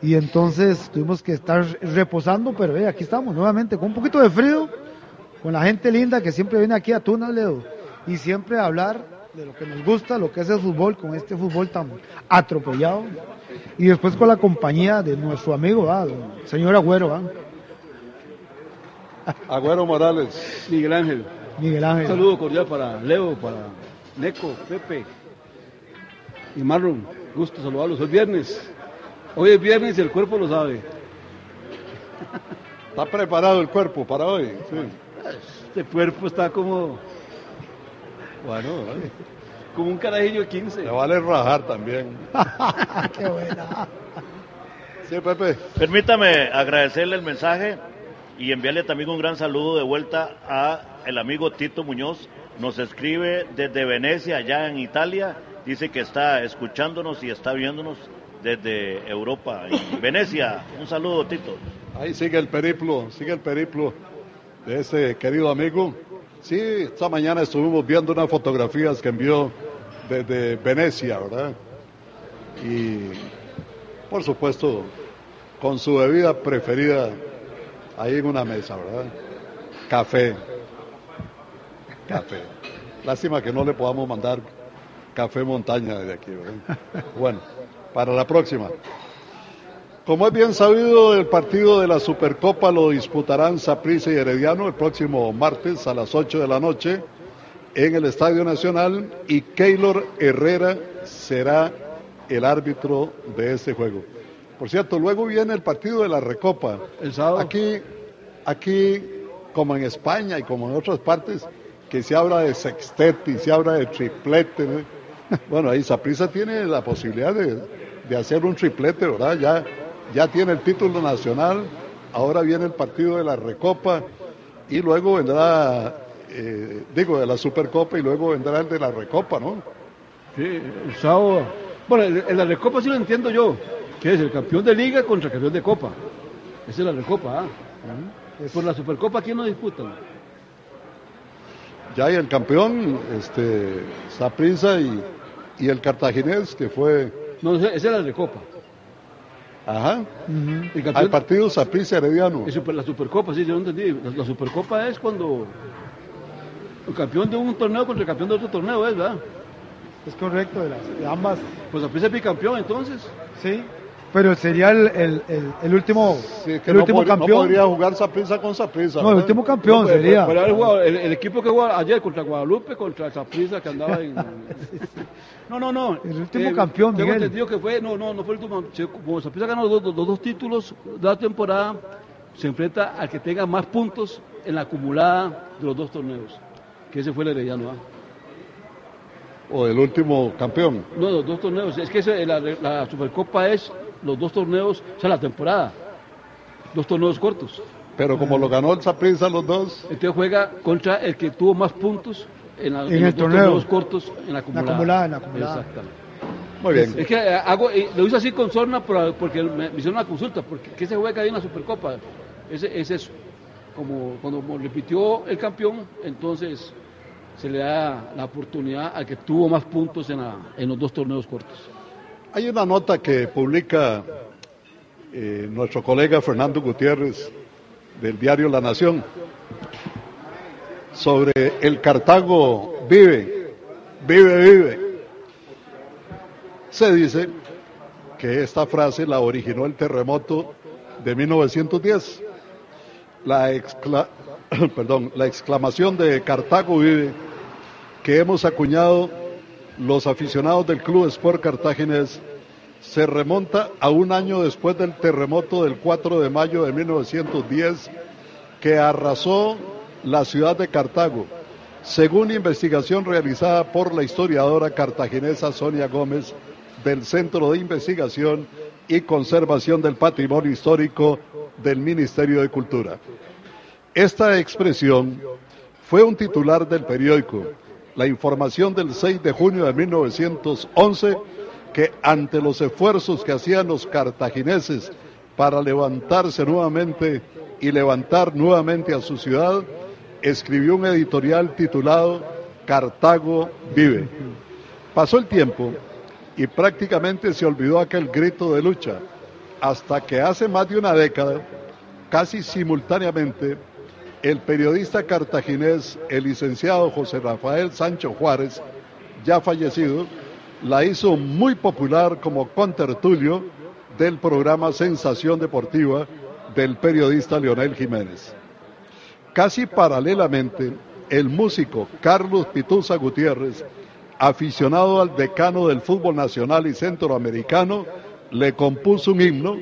y entonces tuvimos que estar reposando, pero eh, aquí estamos nuevamente con un poquito de frío, con la gente linda que siempre viene aquí a Tunas, Leo, y siempre hablar de lo que nos gusta, lo que es el fútbol, con este fútbol tan atropellado, y después con la compañía de nuestro amigo, ah, señor Agüero, ah. Agüero Morales. Miguel Ángel. Miguel Ángel. Un saludo cordial para Leo, para Neco, Pepe y Marlon. Gusto saludarlos. Hoy es viernes. Hoy es viernes y el cuerpo lo sabe. ¿Está preparado el cuerpo para hoy? Sí. Este cuerpo está como, Bueno, vale. como un carajillo de 15. Le vale rajar también. Qué buena. Sí, Pepe. Permítame agradecerle el mensaje y enviarle también un gran saludo de vuelta a el amigo Tito Muñoz. Nos escribe desde Venecia, allá en Italia. Dice que está escuchándonos y está viéndonos desde Europa. Y Venecia, un saludo, Tito. Ahí sigue el periplo, sigue el periplo de ese querido amigo. Sí, esta mañana estuvimos viendo unas fotografías que envió desde Venecia, ¿verdad? Y por supuesto, con su bebida preferida ahí en una mesa, ¿verdad? Café. Café. Lástima que no le podamos mandar café montaña desde aquí, ¿verdad? Bueno, para la próxima. Como es bien sabido, el partido de la Supercopa lo disputarán Saprissa y Herediano el próximo martes a las 8 de la noche en el Estadio Nacional y Keylor Herrera será el árbitro de este juego. Por cierto, luego viene el partido de la Recopa. El sábado. Aquí, aquí, como en España y como en otras partes, que se habla de sextete y se habla de triplete. ¿no? Bueno, ahí Saprissa tiene la posibilidad de, de hacer un triplete, ¿verdad? Ya, ya tiene el título nacional, ahora viene el partido de la Recopa y luego vendrá, eh, digo, de la Supercopa y luego vendrá el de la Recopa, ¿no? Sí, el sábado. Bueno, en en la Recopa sí lo entiendo yo. Que es el campeón de liga contra el campeón de copa. Esa es la Recopa, ¿ah? Por la Supercopa, ¿quién no disputan? Ya hay el campeón, este, Saprissa y, y el cartaginés, que fue, No, esa es la Recopa. ajá, El campeón- al partido Saprissa Herediano. Es super- la Supercopa, sí, yo no entendí. La, la Supercopa es cuando el campeón de un torneo contra el campeón de otro torneo, ¿es verdad? Es correcto, de, las, de ambas. Pues a es bicampeón entonces. Sí. Pero sería el, el, el, el último, Sí, que el no, último pod- no campeón. podría jugar Saprissa con Saprissa. No, el último campeón Pero- sería. pero haber jugado el, el equipo que jugó ayer contra Guadalupe, contra el Saprissa que andaba en. No, no, no. El último campeón, Tengo Miguel. entendido que fue, no, no, no fue el último. Como Saprissa ganó los, dos- los dos títulos de la temporada, se enfrenta al que tenga más puntos en la acumulada de los dos torneos. Que ese fue el Herediano, ¿ah? O el último campeón. No, los dos torneos. Es que ese- la, la Supercopa es los dos torneos, o sea, la temporada. Dos torneos cortos. Pero como lo ganó el Saprissa los dos, Entonces juega contra el que tuvo más puntos en, la, En en el los dos torneo. torneos cortos en la acumulada. acumulada, en la acumulada. Exactamente. muy bien. Es que eh, hago, eh, lo hice así con Sorna por- porque me, me hicieron una consulta, porque ¿qué se juega ahí en la Supercopa? Ese, es eso. Como cuando repitió el campeón, entonces se le da la oportunidad al que tuvo más puntos en, la- en los dos torneos cortos. Hay una nota que publica eh, nuestro colega Fernando Gutiérrez del diario La Nación sobre el Cartago vive, vive, vive. Se dice que esta frase la originó el terremoto de 1910. La, exclamación de Cartago vive que hemos acuñado los aficionados del Club Sport Cartaginés se remonta a un año después del terremoto del 4 de mayo de 1910 que arrasó la ciudad de Cartago, según investigación realizada por la historiadora cartaginesa Sonia Gómez del Centro de Investigación y Conservación del Patrimonio Histórico del Ministerio de Cultura. Esta expresión fue un titular del periódico La Información del 6 de junio de 1911 que ante los esfuerzos que hacían los cartagineses para levantarse nuevamente y levantar nuevamente a su ciudad, escribió un editorial titulado Cartago vive. Pasó el tiempo y prácticamente se olvidó aquel grito de lucha, hasta que hace más de una década, casi simultáneamente, el periodista cartaginés, el licenciado José Rafael Sancho Juárez, ya fallecido, la hizo muy popular como contertulio del programa Sensación Deportiva del periodista Leonel Jiménez. Casi paralelamente, el músico Carlos Pituza Gutiérrez, aficionado al decano del fútbol nacional y centroamericano, le compuso un himno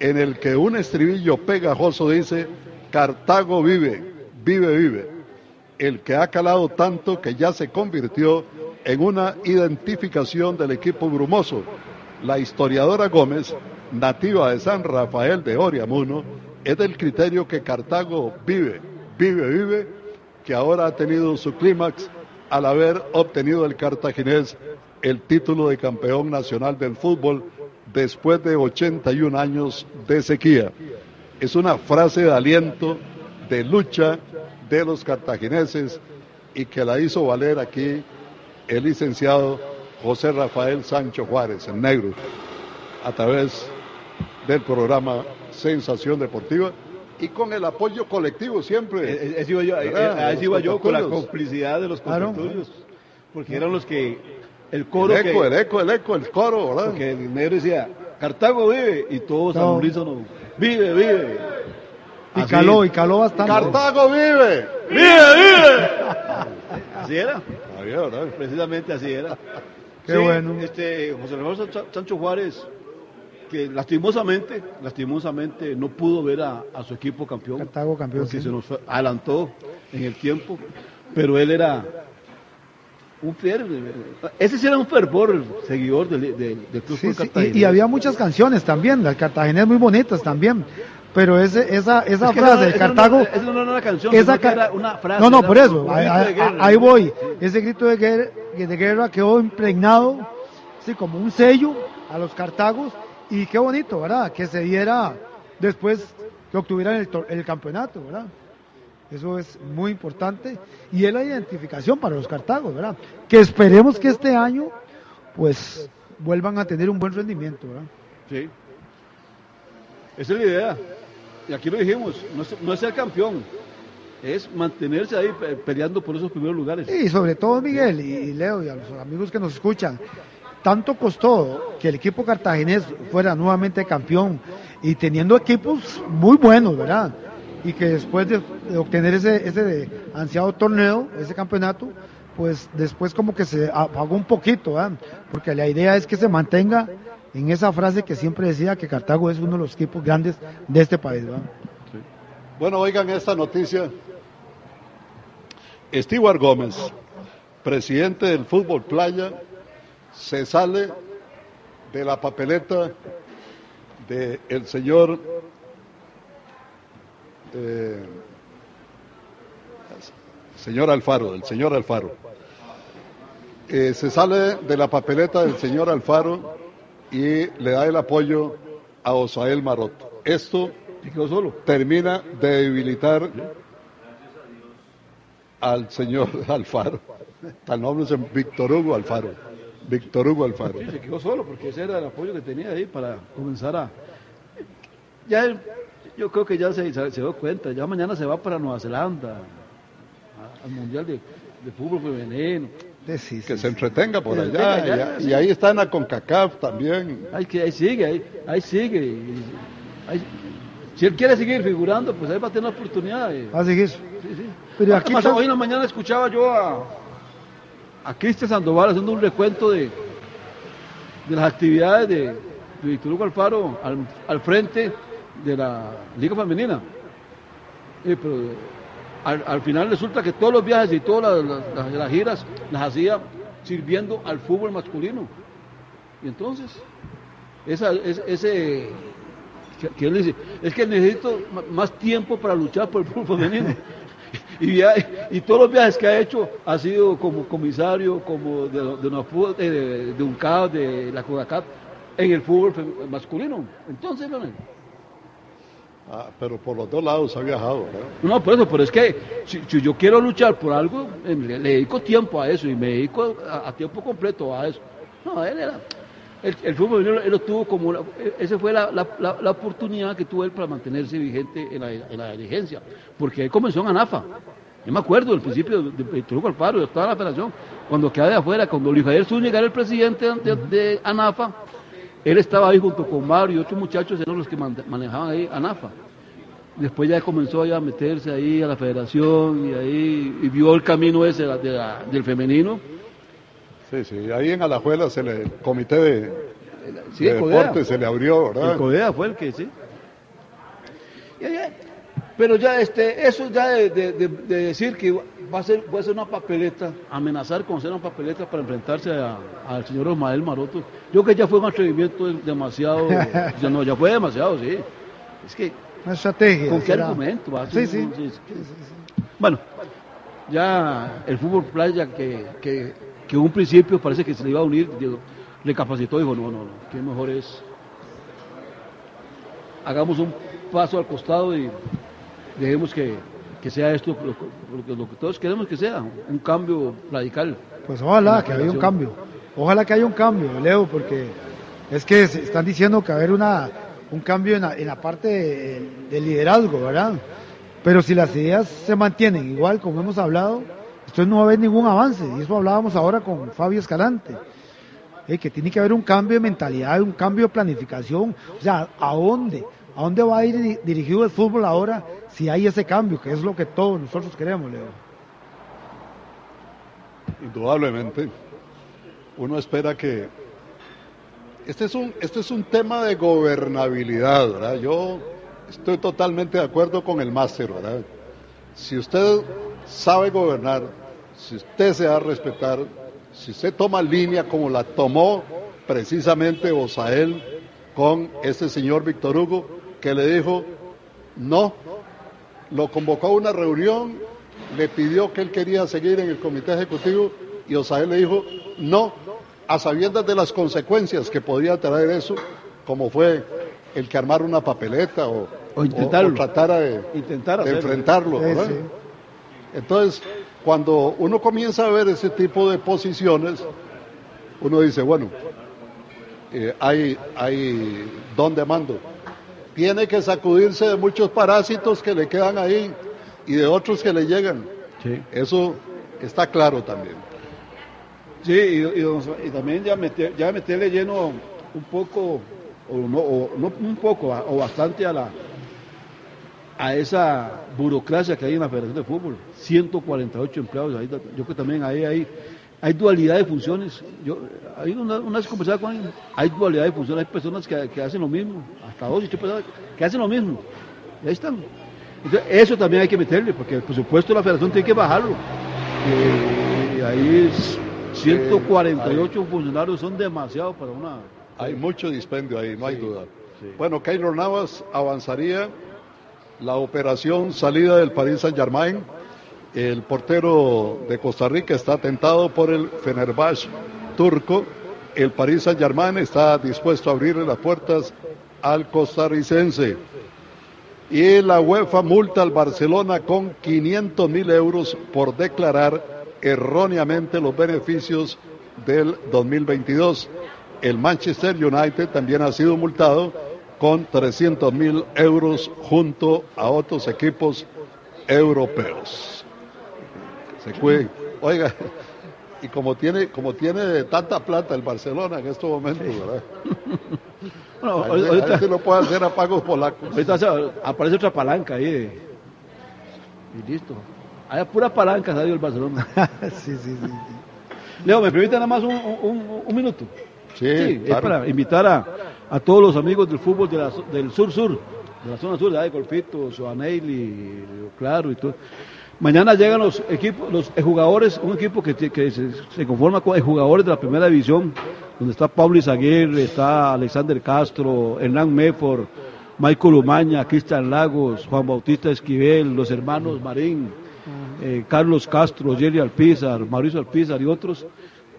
en el que un estribillo pegajoso dice, Cartago vive, vive, vive, el que ha calado tanto que ya se convirtió en una identificación del equipo brumoso. La historiadora Gómez, nativa de San Rafael de Oriamuno, es del criterio que Cartago vive, vive, vive, que ahora ha tenido su clímax al haber obtenido el cartaginés el título de campeón nacional del fútbol después de 81 años de sequía. Es una frase de aliento, de lucha de los cartagineses y que la hizo valer aquí el licenciado José Rafael Sancho Juárez, en negro, a través del programa Sensación Deportiva y con el apoyo colectivo siempre. Iba yo, eh, ¿verdad? eh, a eso iba yo con la complicidad de los contertulios, porque eran los que el coro El eco, que, el eco, el eco, el coro, ¿verdad? porque el negro decía Cartago vive y todos No. al unísono vive, vive. Y Así- caló, y caló bastante. Cartago vive. ¡Vive, vive! Así era. Precisamente así era. Qué Sí, bueno. Este, José Alfonso Sa- Sancho Juárez, que lastimosamente, lastimosamente no pudo ver a, a su equipo campeón. Cartago campeón, Porque sí. se nos adelantó en el tiempo. Pero él era un fiel, ese sí era un fervor seguidor del, del, del club Sí, y, y había muchas canciones también, las cartagineses muy bonitas también. Pero ese, esa, esa Es que frase no- de eso Cartago. No, eso no era una canción, esa ca- era una frase. no, no, por eso. Ahí, ahí- guerra. ahí voy. Ese grito de guerra, de guerra quedó impregnado, sí, como un sello a los cartagos. Y qué bonito, ¿verdad? Que se diera después que obtuvieran el, el campeonato, ¿verdad? Eso es muy importante. Y es la identificación para los cartagos, ¿verdad? Que esperemos que este año, pues, vuelvan a tener un buen rendimiento, ¿verdad? Sí. Esa es la idea. Y aquí lo dijimos, no es, no es ser campeón, es mantenerse ahí pe- peleando por esos primeros lugares. Y sobre todo Miguel y Leo y a los amigos que nos escuchan, tanto costó que el equipo cartaginés fuera nuevamente campeón y teniendo equipos muy buenos, ¿verdad? Y que después de, de obtener ese, ese ansiado torneo, ese campeonato, pues después como que se apagó un poquito, ¿verdad? Porque la idea es que se mantenga en esa frase que siempre decía que Cartago es uno de los equipos grandes de este país, ¿verdad? Bueno, oigan esta noticia. Stewart Gómez, presidente del fútbol playa, se sale de la papeleta del señor eh, señor Alfaro, del señor Alfaro. Eh, se sale de la papeleta del señor Alfaro y le da el apoyo a Osael Maroto. Esto termina de debilitar al señor Alfaro. Tal nombre es Víctor Hugo Alfaro. Víctor Hugo Alfaro. Sí, se quedó solo porque ese era el apoyo que tenía ahí para comenzar a... Ya yo creo que ya se, se, se dio cuenta, ya mañana se va para Nueva Zelanda, a- al Mundial de, de Fútbol Femenino. que se entretenga por allá. y, sí. y ahí está en la CONCACAF también. Ahí, que, ahí sigue, ahí, ahí sigue. y- ahí- si él quiere seguir figurando, pues ahí va a tener la oportunidad. de- Va a seguir. Sí, sí. Pero Ah, aquí más, está- Hoy en la mañana escuchaba yo a, a Cristian Sandoval haciendo un recuento de, de las actividades de, de Víctor Hugo Alfaro al, al frente de la Liga Femenina. Eh, pero eh, al, al final resulta que todos los viajes y todas las, giras las hacía sirviendo al fútbol masculino. Y entonces, esa, es- ese que él dice, es que necesito más tiempo para luchar por el fútbol femenino. y, todos los viajes que ha hecho ha sido como comisario, como de, de, una fu- de, de- un CAP, de la CODACAP, en el fútbol masculino. Entonces, Ah, pero por los dos lados ha viajado. no, por eso, pero es que si, yo quiero luchar por algo, eh, le, dedico tiempo a eso y me dedico a, tiempo completo a eso. No, él era. El, fútbol femenino, él lo tuvo como. una- esa fue la, la- la- la oportunidad que tuvo él para mantenerse vigente en la, en la dirigencia. Porque él comenzó en ANAFA. Yo me acuerdo del principio de, de Truco Alfaro, de toda la federación. Cuando quedaba de afuera, cuando Luis Javier Zúñiga era el presidente de, de ANAFA, él estaba ahí junto con Mario y otros muchachos, eran los que manejaban ahí ANAFA. Después ya comenzó ya a meterse ahí a la federación y ahí y vio el camino ese de la- de la- del femenino. Sí, sí, ahí en Alajuela se le, el comité de, Sí, de Codea. deporte se le abrió, ¿verdad? El Codea fue el que sí. Ya, ya. Pero ya este, eso ya de decir que va a ser, va a ser una papeleta, amenazar con hacer una papeleta para enfrentarse a- al señor Osmael Maroto, yo creo que ya fue un atrevimiento demasiado, ya no, ya fue demasiado, sí. Es que Una estrategia. ¿Con qué será. argumento? va? Sí, sí. Bueno, ya el fútbol playa que, que, que en un principio parece que se le iba a unir, digo, recapacitó y dijo, no, no, no, que mejor es hagamos un paso al costado y dejemos que, que sea esto lo, lo que- lo que todos queremos que sea, un cambio radical. Pues ojalá que haya un cambio. Ojalá que haya un cambio, Leo, porque es que se están diciendo que va a haber una, un cambio en la, en la parte de, de liderazgo, ¿verdad? Pero si las ideas se mantienen igual, como hemos hablado, entonces no va a haber ningún avance. Y eso hablábamos ahora con Fabio Escalante. Eh, que tiene que haber un cambio de mentalidad, un cambio de planificación. O sea, ¿a dónde? ¿A dónde va a ir di- dirigido el fútbol ahora si hay ese cambio? Que es lo que todos nosotros queremos, Leo. Indudablemente. Uno espera que... Este es un, este es un tema de gobernabilidad, ¿verdad? Yo estoy totalmente de acuerdo con el máster, ¿verdad? Si usted sabe gobernar, si usted se va a respetar, si usted toma línea como la tomó precisamente Osael con este señor Víctor Hugo, que le dijo, no, lo convocó a una reunión, le pidió que él quería seguir en el comité ejecutivo y Osael le dijo, no, a sabiendas de las consecuencias que podía traer eso, como fue el que armara una papeleta o, O intentarlo. o tratara de, Intentar de enfrentarlo. Sí, ¿verdad? sí. Entonces, cuando uno comienza a ver ese tipo de posiciones, uno dice, bueno, eh, hay, hay don de mando. Tiene que sacudirse de muchos parásitos que le quedan ahí y de otros que le llegan. Eso está claro también. Sí, y, y don- y también ya, meter, ya meterle lleno un poco, o no, o no un poco, a- o bastante a la a esa burocracia que hay en la Federación de Fútbol. 148 empleados, ahí, yo creo que también ahí hay, hay dualidad de funciones. Yo, hay una, una vez conversaba con alguien, hay dualidad de funciones, hay personas que, que hacen lo mismo, hasta dos y tres personas que hacen lo mismo. Y ahí están. Entonces, eso también hay que meterle, porque el presupuesto de la Federación tiene que bajarlo. Y ahí es 148 funcionarios son demasiado para una... Hay mucho dispendio ahí, no hay duda. Bueno, Keylor Navas avanzaría la operación salida del Paris Saint Germain. El portero de Costa Rica está tentado por el Fenerbahce turco. El Paris Saint Germain está dispuesto a abrirle las puertas al costarricense. Y la UEFA multa al Barcelona con 500 mil euros por declarar erróneamente los beneficios del 2022. El Manchester United también ha sido multado con 300 mil euros junto a otros equipos europeos. Se cuiden. Oiga, y como tiene, como tiene tanta plata el Barcelona en estos momentos, ¿verdad? Bueno, A ver- a ver si no puede hacer a pagos polacos. Ahorita se- aparece otra palanca ahí de- y listo. Hay pura palanca salió el Barcelona. sí, sí, sí. Leo, ¿me permite nada más un, un- un minuto? Sí, es claro. para invitar a, a todos los amigos del fútbol de la- del sur-sur, de la zona sur, de Golfito, Soaneili, Claro y todo. Mañana llegan los equipos, los jugadores, un equipo que, se conforma con jugadores de la primera división, donde está Pablo Izaguirre, está Alexander Castro, Hernán Mefor, Michael Umaña, Cristian Lagos, Juan Bautista Esquivel, los hermanos Marín, eh, Carlos Castro, Jerry Alpizar, Mauricio Alpizar y otros.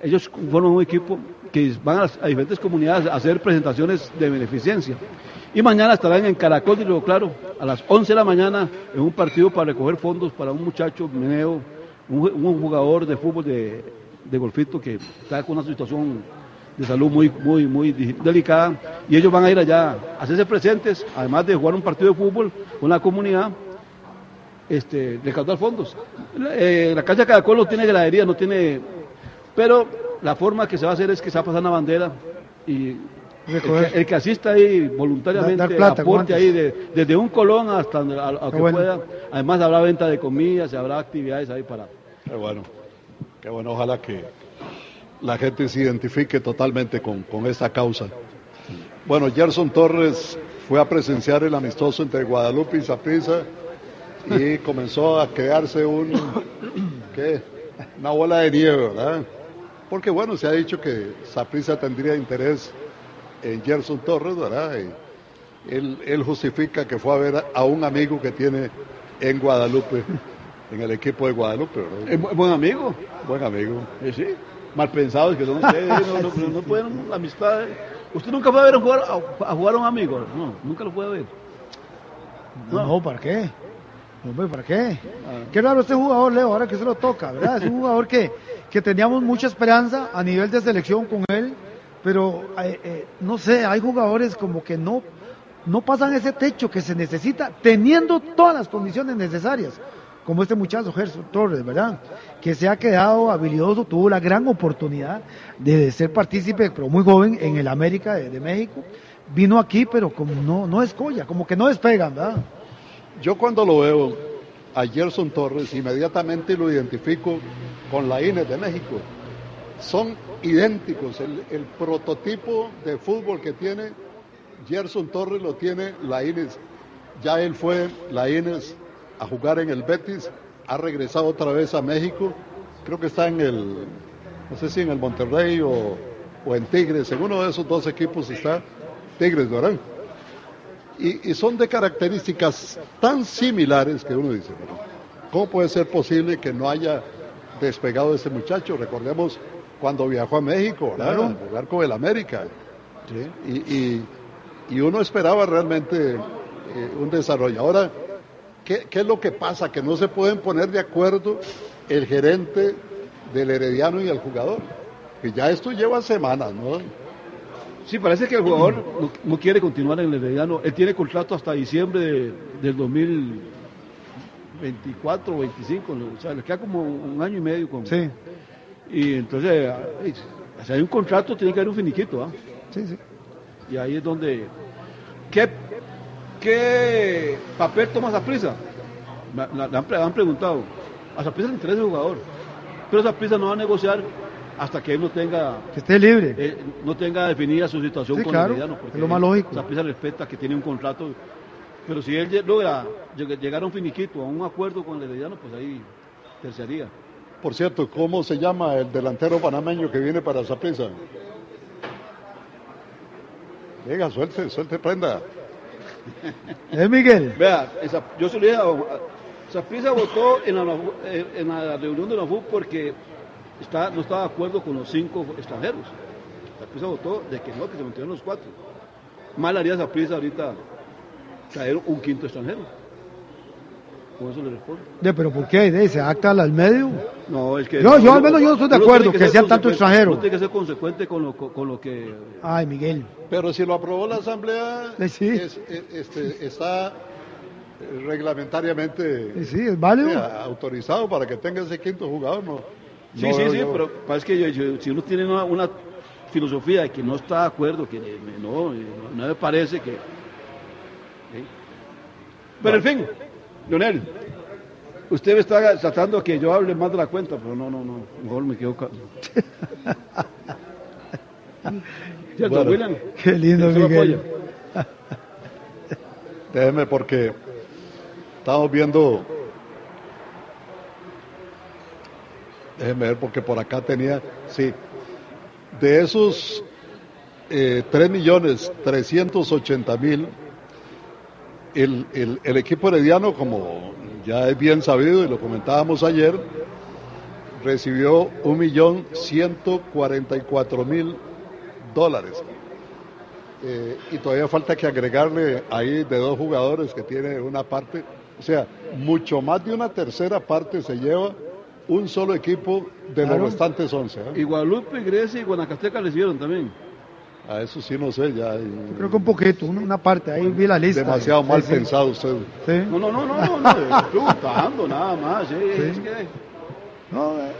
Ellos forman un equipo que van a, diferentes comunidades a hacer presentaciones de beneficencia. Y mañana estarán en Caracol de Río Claro a las 11 de la mañana en un partido para recoger fondos para un muchacho meneo, un, ju- un jugador de fútbol de, de golfito que está con una situación de salud muy, muy, muy delicada. Y ellos van a ir allá a hacerse presentes, además de jugar un partido de fútbol con la comunidad, este, recaudar fondos. La, eh, la Caracol no tiene gradería, no tiene... Pero la forma que se va a hacer es que se va a pasar una bandera y El que, el que asista ahí voluntariamente, Dar- dar plata, aporte ahí de- desde un colón hasta donde- a, a que bueno. pueda. Además habrá venta de comidas, habrá actividades ahí para... Qué bueno, qué bueno, ojalá que la gente se identifique totalmente con, con esta causa. Bueno, Gerson Torres fue a presenciar el amistoso entre Guadalupe y Saprissa y comenzó a crearse un, ¿qué? una bola de nieve, ¿verdad? Porque bueno, se ha dicho que Saprissa tendría interés en Gerson Torres, ¿verdad? Y él, él justifica que fue a ver a un amigo que tiene en Guadalupe, en el equipo de Guadalupe, ¿verdad? Es bu- buen amigo. Buen amigo. Sí, sí. Mal pensados que son ustedes, no, no, no pueden la amistad. Usted nunca fue a ver a jugar a, a jugar a un amigo, no, nunca lo fue a ver. No, no, ¿para qué? Hombre, ¿para qué? Ah. Qué raro este jugador, Leo, ahora que se lo toca, ¿verdad? Es un jugador que, que teníamos mucha esperanza a nivel de selección con él, pero eh, eh, no sé, hay jugadores como que no, no pasan ese techo que se necesita teniendo todas las condiciones necesarias, como este muchacho Gerson Torres, ¿verdad? Que se ha quedado habilidoso, tuvo la gran oportunidad de ser partícipe, pero muy joven, en el América de, México. Vino aquí, pero como no, no es colla, como que no despegan, ¿verdad? Yo cuando lo veo a Gerson Torres, inmediatamente lo identifico con la INE de México. Son idénticos, el, prototipo de fútbol que tiene Gerson Torres lo tiene la INES. Ya él fue la INES a jugar en el Betis, ha regresado otra vez a México, creo que está en el, no sé si en el Monterrey o, o en Tigres, en uno de esos dos equipos está Tigres, ¿verdad? Y, y son de características tan similares que uno dice, "Pero, ¿cómo puede ser posible que no haya despegado ese muchacho? Recordemos cuando viajó a México. Claro. A jugar con el América. Y, y- y uno esperaba realmente eh, un desarrollo. Ahora, ¿qué, qué es lo que pasa? Que no se pueden poner de acuerdo el gerente del Herediano y el jugador. Que ya esto lleva semanas, ¿no? Sí, parece que el jugador no, no quiere continuar en el Herediano. Él tiene contrato hasta diciembre de- del 2024 o 25, ¿no? o sea, le queda como un año y medio. Con... Sí. Y entonces, si hay un contrato, tiene que haber un finiquito. ¿ah? Sí, sí. Y ahí es donde... ¿Qué, qué papel toma Zaprisa? Le han preguntado. A Zaprisa le interesa el jugador. Pero Zaprisa no va a negociar hasta que él no tenga Que esté libre. eh, no tenga definida su situación Sí, con claro, el Herediano, porque es lo más lógico. Saprissa respeta que tiene un contrato, pero si él logra lleg- llegar a un finiquito, a un acuerdo con el Herediano, pues ahí terciaría. Por cierto, ¿cómo se llama el delantero panameño que viene para Saprissa? Venga, suelte, suelte prenda. ¿Es Miguel? Vea, esa- yo se lo dije a a- Saprissa votó en la, UNAFU- eh, en la reunión de la FUC porque está, no estaba de acuerdo con los cinco extranjeros. Saprissa votó de que no, que se mantuvieran los cuatro. Mal haría Saprissa ahorita traer un quinto extranjero. Con eso le respondo. De, pero ¿por qué? De, ¿Se acta al medio? No, es que. Yo- yo al menos yo no estoy de acuerdo que ser sean tanto consecuente- extranjero. uno tiene que ser consecuente con lo, con, lo que. Ay, Miguel. Pero si lo aprobó la Asamblea, Eh, sí. es- es- este, está eh, reglamentariamente Sí, sí, es válido. eh, autorizado para que tenga ese quinto jugador. No, Sí, No sí, sí, yo- pero parece que yo- si uno tiene una, una filosofía de que no está de acuerdo, que eh, no, eh, no me parece que. ¿sí? Pero en fin, Leonel, usted me está tratando que yo hable más de la cuenta, pero no, no, no, mejor me quedo. ca- ¿Cierto, Bueno. William? Qué lindo, ¿Usted me Miguel. Déjeme porque estamos viendo. Déjeme ver porque por acá tenía, sí, de esos eh, 3 millones 380 mil, el, el, el equipo herediano, como ya es bien sabido y lo comentábamos ayer, recibió un millón 144 mil dólares. Eh, y todavía falta que agregarle ahí de dos jugadores que tiene una parte, o sea, mucho más de una tercera parte se lleva un solo equipo de Claro. los restantes 11. ¿eh? Y Guadalupe, Grecia y Guanacasteca les dieron también. A eso sí no sé, ya. Creo que un poquito, una, parte, ahí vi la lista. Demasiado mal Sí, sí. pensado usted. Sí. No, no, no, no, no, no, estoy preguntando nada más. eh, es que- No, eh,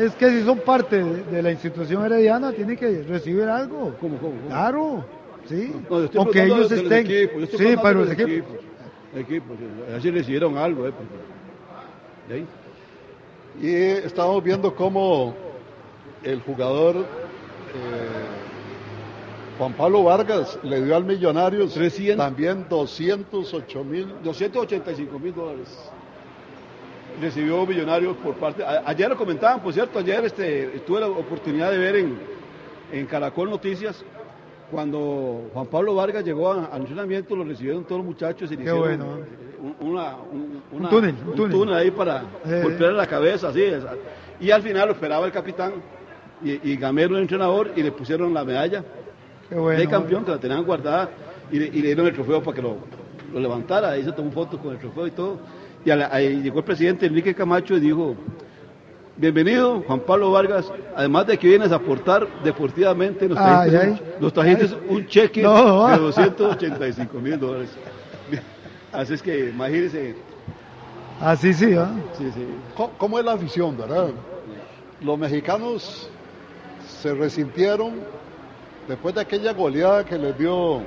Es que si son parte de, la institución herediana, tienen que recibir algo. ¿Cómo, cómo, cómo? Claro, sí. No, yo Aunque ellos de estén. yo estoy sí, de los equipos. Equipos, si recibieron algo, ¿eh? porque- de ahí. Y estamos viendo cómo el jugador eh, Juan Pablo Vargas le dio al Millonarios también 208 mil. 285 mil dólares. Recibió Millonarios por parte. a- ayer lo comentaban, por cierto, ayer este, tuve la oportunidad de ver en, en Caracol Noticias cuando Juan Pablo Vargas llegó a- al entrenamiento, lo recibieron todos los muchachos y le Qué hicieron bueno. un, una- un- una- túnel, un túnel. túnel ahí para Eh. golpearle la cabeza, así. Y al final lo esperaba el capitán y, y Gamero, el entrenador, y le pusieron la medalla Qué bueno. de campeón que la tenían guardada y le, y le dieron el trofeo para que lo, lo levantara. Ahí se tomó fotos con el trofeo y todo. Y la- ahí llegó el presidente Enrique Camacho y dijo, bienvenido Juan Pablo Vargas, además de que vienes a aportar deportivamente, nos Ay, trajiste, ay. un, nos trajiste un cheque No. de 285 mil dólares. Así es que imagínense. Así sí, ¿ah? Sí, sí. ¿Cómo, cómo es la afición, verdad? Los mexicanos se resintieron después de aquella goleada que les dio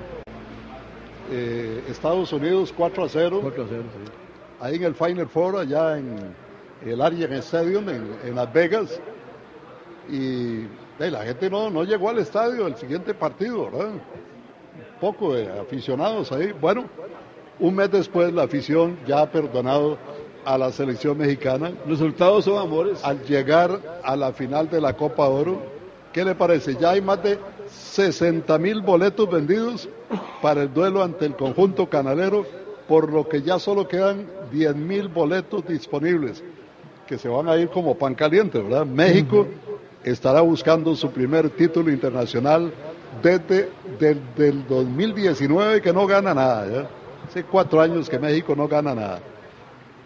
eh, Estados Unidos 4 a 0. 4 a 0, sí. Ahí en el Final Four, allá en el Arias Stadium, en, en Las Vegas. Y eh, la gente no, no llegó al estadio el siguiente partido, ¿verdad? Poco de aficionados ahí. Bueno, un mes después la afición ya ha perdonado a la selección mexicana. Resultados son amores. Al llegar a la final de la Copa Oro, ¿qué le parece? Ya hay más de 60 mil boletos vendidos para el duelo ante el conjunto canalero, por lo que ya solo quedan 10 mil boletos disponibles, que se van a ir como pan caliente, ¿verdad? México estará buscando su primer título internacional desde del, del 2019 que no gana nada, ¿ya? Hace cuatro años que México no gana nada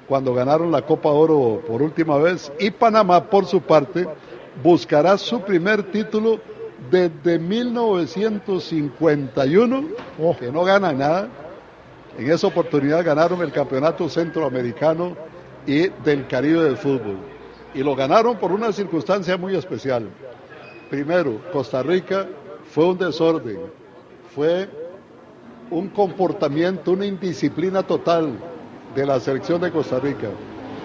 cuando ganaron la Copa Oro por última vez y Panamá por su parte buscará su primer título desde 1951 que no gana nada en esa oportunidad ganaron el campeonato centroamericano y del Caribe del fútbol y lo ganaron por una circunstancia muy especial primero Costa Rica fue un desorden fue un comportamiento una indisciplina total de la selección de Costa Rica.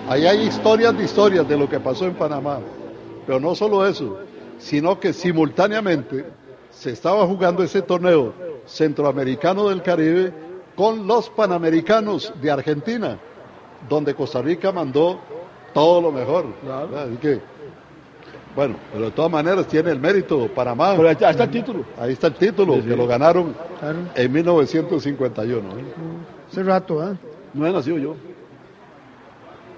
Ahí hay historias de historias de lo que pasó en Panamá. Pero no solo eso, sino que simultáneamente se estaba jugando ese torneo centroamericano del Caribe con los panamericanos de Argentina, donde Costa Rica mandó todo lo mejor. ¿verdad? Así que, bueno, pero de todas maneras tiene el mérito Panamá. Pero ahí está, el título. Ahí está el título, Sí, sí. que lo ganaron Claro. en 1951. ¿eh? Hace rato, ¿ah? No he nacido yo.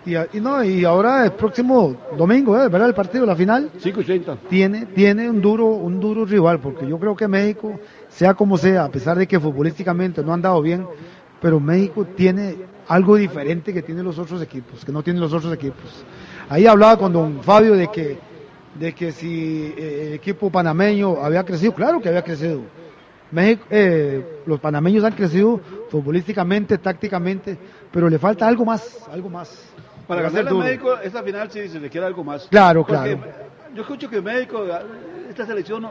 Y, no, y ahora el próximo domingo, ¿eh? ¿verdad? El partido, la final. 5 y 30. Tiene, tiene un duro, un duro rival, porque yo creo que México, sea como sea, a pesar de que futbolísticamente no han dado bien, pero México tiene algo diferente que tienen los otros equipos, que no tienen los otros equipos. Ahí hablaba con don Fabio de que, de que si eh, el equipo panameño había crecido, claro que había crecido. México, eh, los panameños han crecido futbolísticamente, tácticamente, pero le falta algo más, algo más. Para duro. México, esta final sí se requiere algo más. Claro, Porque claro. Yo escucho que México, esta selección,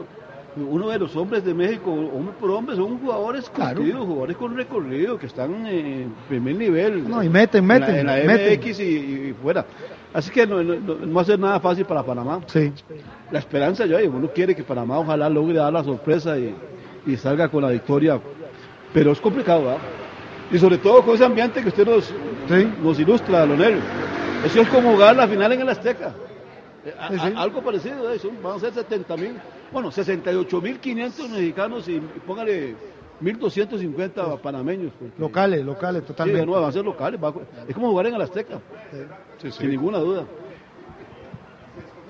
uno de los hombres de México, hombre por hombre, son jugadores Claro. jugadores con recorrido, que están en primer nivel. No, y meten, En la- meten, En la, meten. MX y, y fuera. Así que no, no- no- no va a ser nada fácil para Panamá. Sí. La esperanza ya, y uno quiere que Panamá ojalá logre dar la sorpresa y, y salga con la victoria. Pero es complicado, ¿verdad? Y sobre todo con ese ambiente que usted nos, nos ilustra, Lonel. Eso es como jugar la final en el Azteca. A- Sí, sí. a- algo parecido, ¿eh? Son- van a ser 70 mil, bueno, 68 mil 500 mexicanos y, póngale 1.250 panameños. porque- Locales, locales, Sí, totalmente. no, van a ser locales. va a- es como jugar en el Azteca, sin ninguna duda.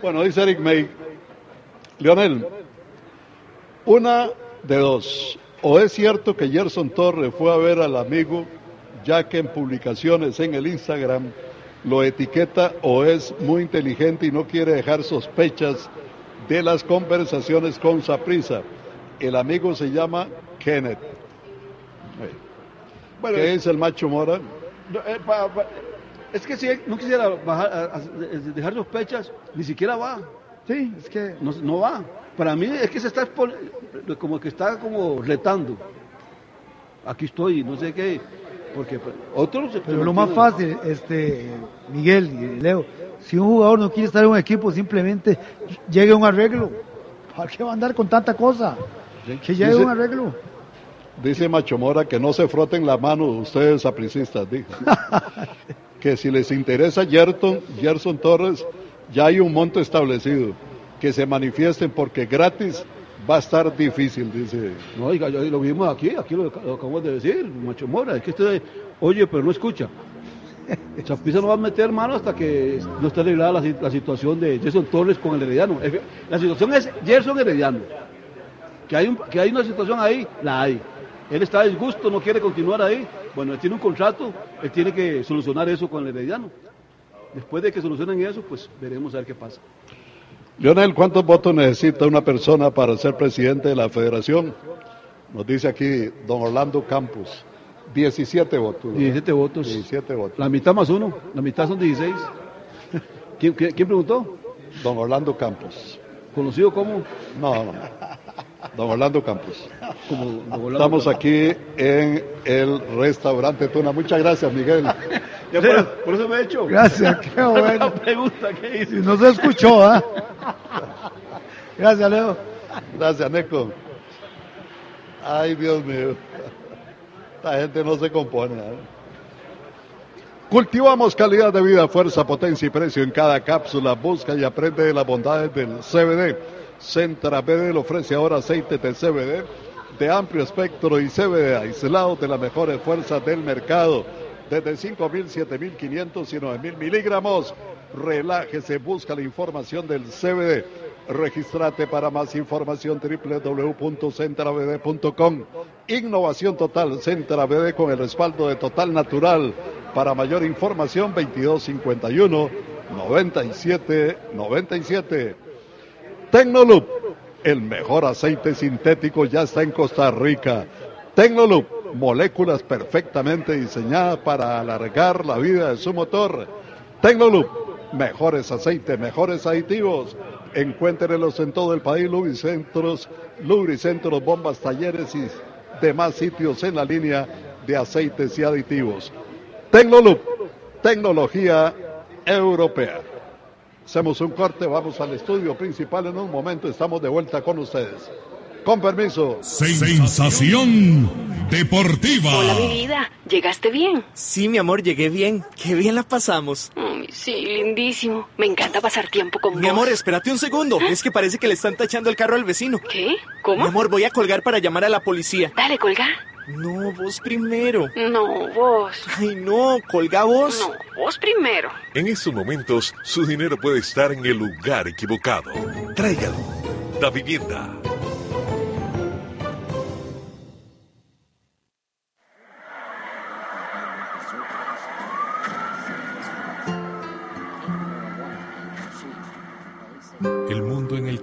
Bueno, dice Eric May. Leonel, una de dos. O es cierto que Gerson Torres fue a ver al amigo, ya que en publicaciones en el Instagram lo etiqueta o es muy inteligente y no quiere dejar sospechas de las conversaciones con Saprisa. El amigo se llama Kenneth. Bueno, ¿Qué dice el macho Mora? No, eh, pa- pa- Es que si no quisiera bajar, a- a- dejar sospechas, ni siquiera va. Sí, es que No, no va. Para mí es que se está expon- como que está como retando. Aquí estoy, no sé qué. Porque pues, otros. Pero lo más fácil, este, Miguel y Leo, si un jugador no quiere estar en un equipo, simplemente llegue a un arreglo. ¿Para qué va a andar con tanta cosa? Que llegue a un arreglo. Dice Macho Mora que no se froten la mano ustedes sapricistas, dijo. que si les interesa Gerson, Gerson Torres, ya hay un monto establecido. Que se manifiesten porque gratis va a estar difícil, dice. No, oiga, lo vimos aquí, aquí lo, lo acabamos de decir, Macho Mora. Es que usted oye, pero no escucha. Chapiza no va a meter mano hasta que no esté arreglada la, si- la situación de Gerson Torres con el Herediano. La situación es Gerson Herediano. Que hay, una situación ahí, la hay. Él está disgusto, no quiere continuar ahí. Bueno, él tiene un contrato, él tiene que solucionar eso con el Herediano. Después de que solucionen eso, pues veremos a ver qué pasa. Leonel, ¿cuántos votos necesita una persona para ser presidente de la federación? Nos dice aquí don Orlando Campos. 17 votos. ¿verdad? 17 votos. 17 votos. La mitad más uno, la mitad son 16. ¿Quién, quién- quién preguntó? Don Orlando Campos. ¿Conocido como? No, no. Don Orlando Campos. Como don Orlando Estamos Campos. aquí en el restaurante Tuna. Muchas gracias, Miguel. Ya por, por eso me he hecho. Gracias, qué bueno. La pregunta que hice. Si no se escuchó, ¿ah? Gracias, Leo. Gracias, Neco. Ay, Dios mío. Esta gente no se compone. ¿eh? Cultivamos calidad de vida, fuerza, potencia y precio en cada cápsula. Busca y aprende de las bondades del CBD. Centra BD ofrece ahora aceite de CBD de amplio espectro y CBD aislado de las mejores fuerzas del mercado. Desde 5.000, 7.500 y 9.000 miligramos. Relájese, busca la información del CBD. Regístrate para más información www.centrabd.com. Innovación total, Centra BD con el respaldo de Total Natural. Para mayor información 2251 97 97. Tecnoloop, el mejor aceite sintético ya está en Costa Rica. Tecnoloop, moléculas perfectamente diseñadas para alargar la vida de su motor. Tecnoloop, mejores aceites, mejores aditivos. Encuéntrenlos en todo el país, lubricentros, bombas, talleres y demás sitios en la línea de aceites y aditivos. Tecnoloop, tecnología europea. Hacemos un corte, vamos al estudio principal en un momento, estamos de vuelta con ustedes. Con permiso. Sensación deportiva. Hola, mi vida. ¿Llegaste bien? Sí, mi amor, llegué bien. Qué bien la pasamos. Ay, sí, lindísimo. Me encanta pasar tiempo con Mi vos. amor, espérate un segundo. Es que parece que le están tachando el carro al vecino. ¿Qué? ¿Cómo? Mi amor, voy a colgar para llamar a la policía. Dale, colga. No, vos primero. No, vos. Ay, no, colga vos. No, vos primero. En estos momentos, su dinero puede estar en el lugar equivocado. Tráigalo. Da vivienda.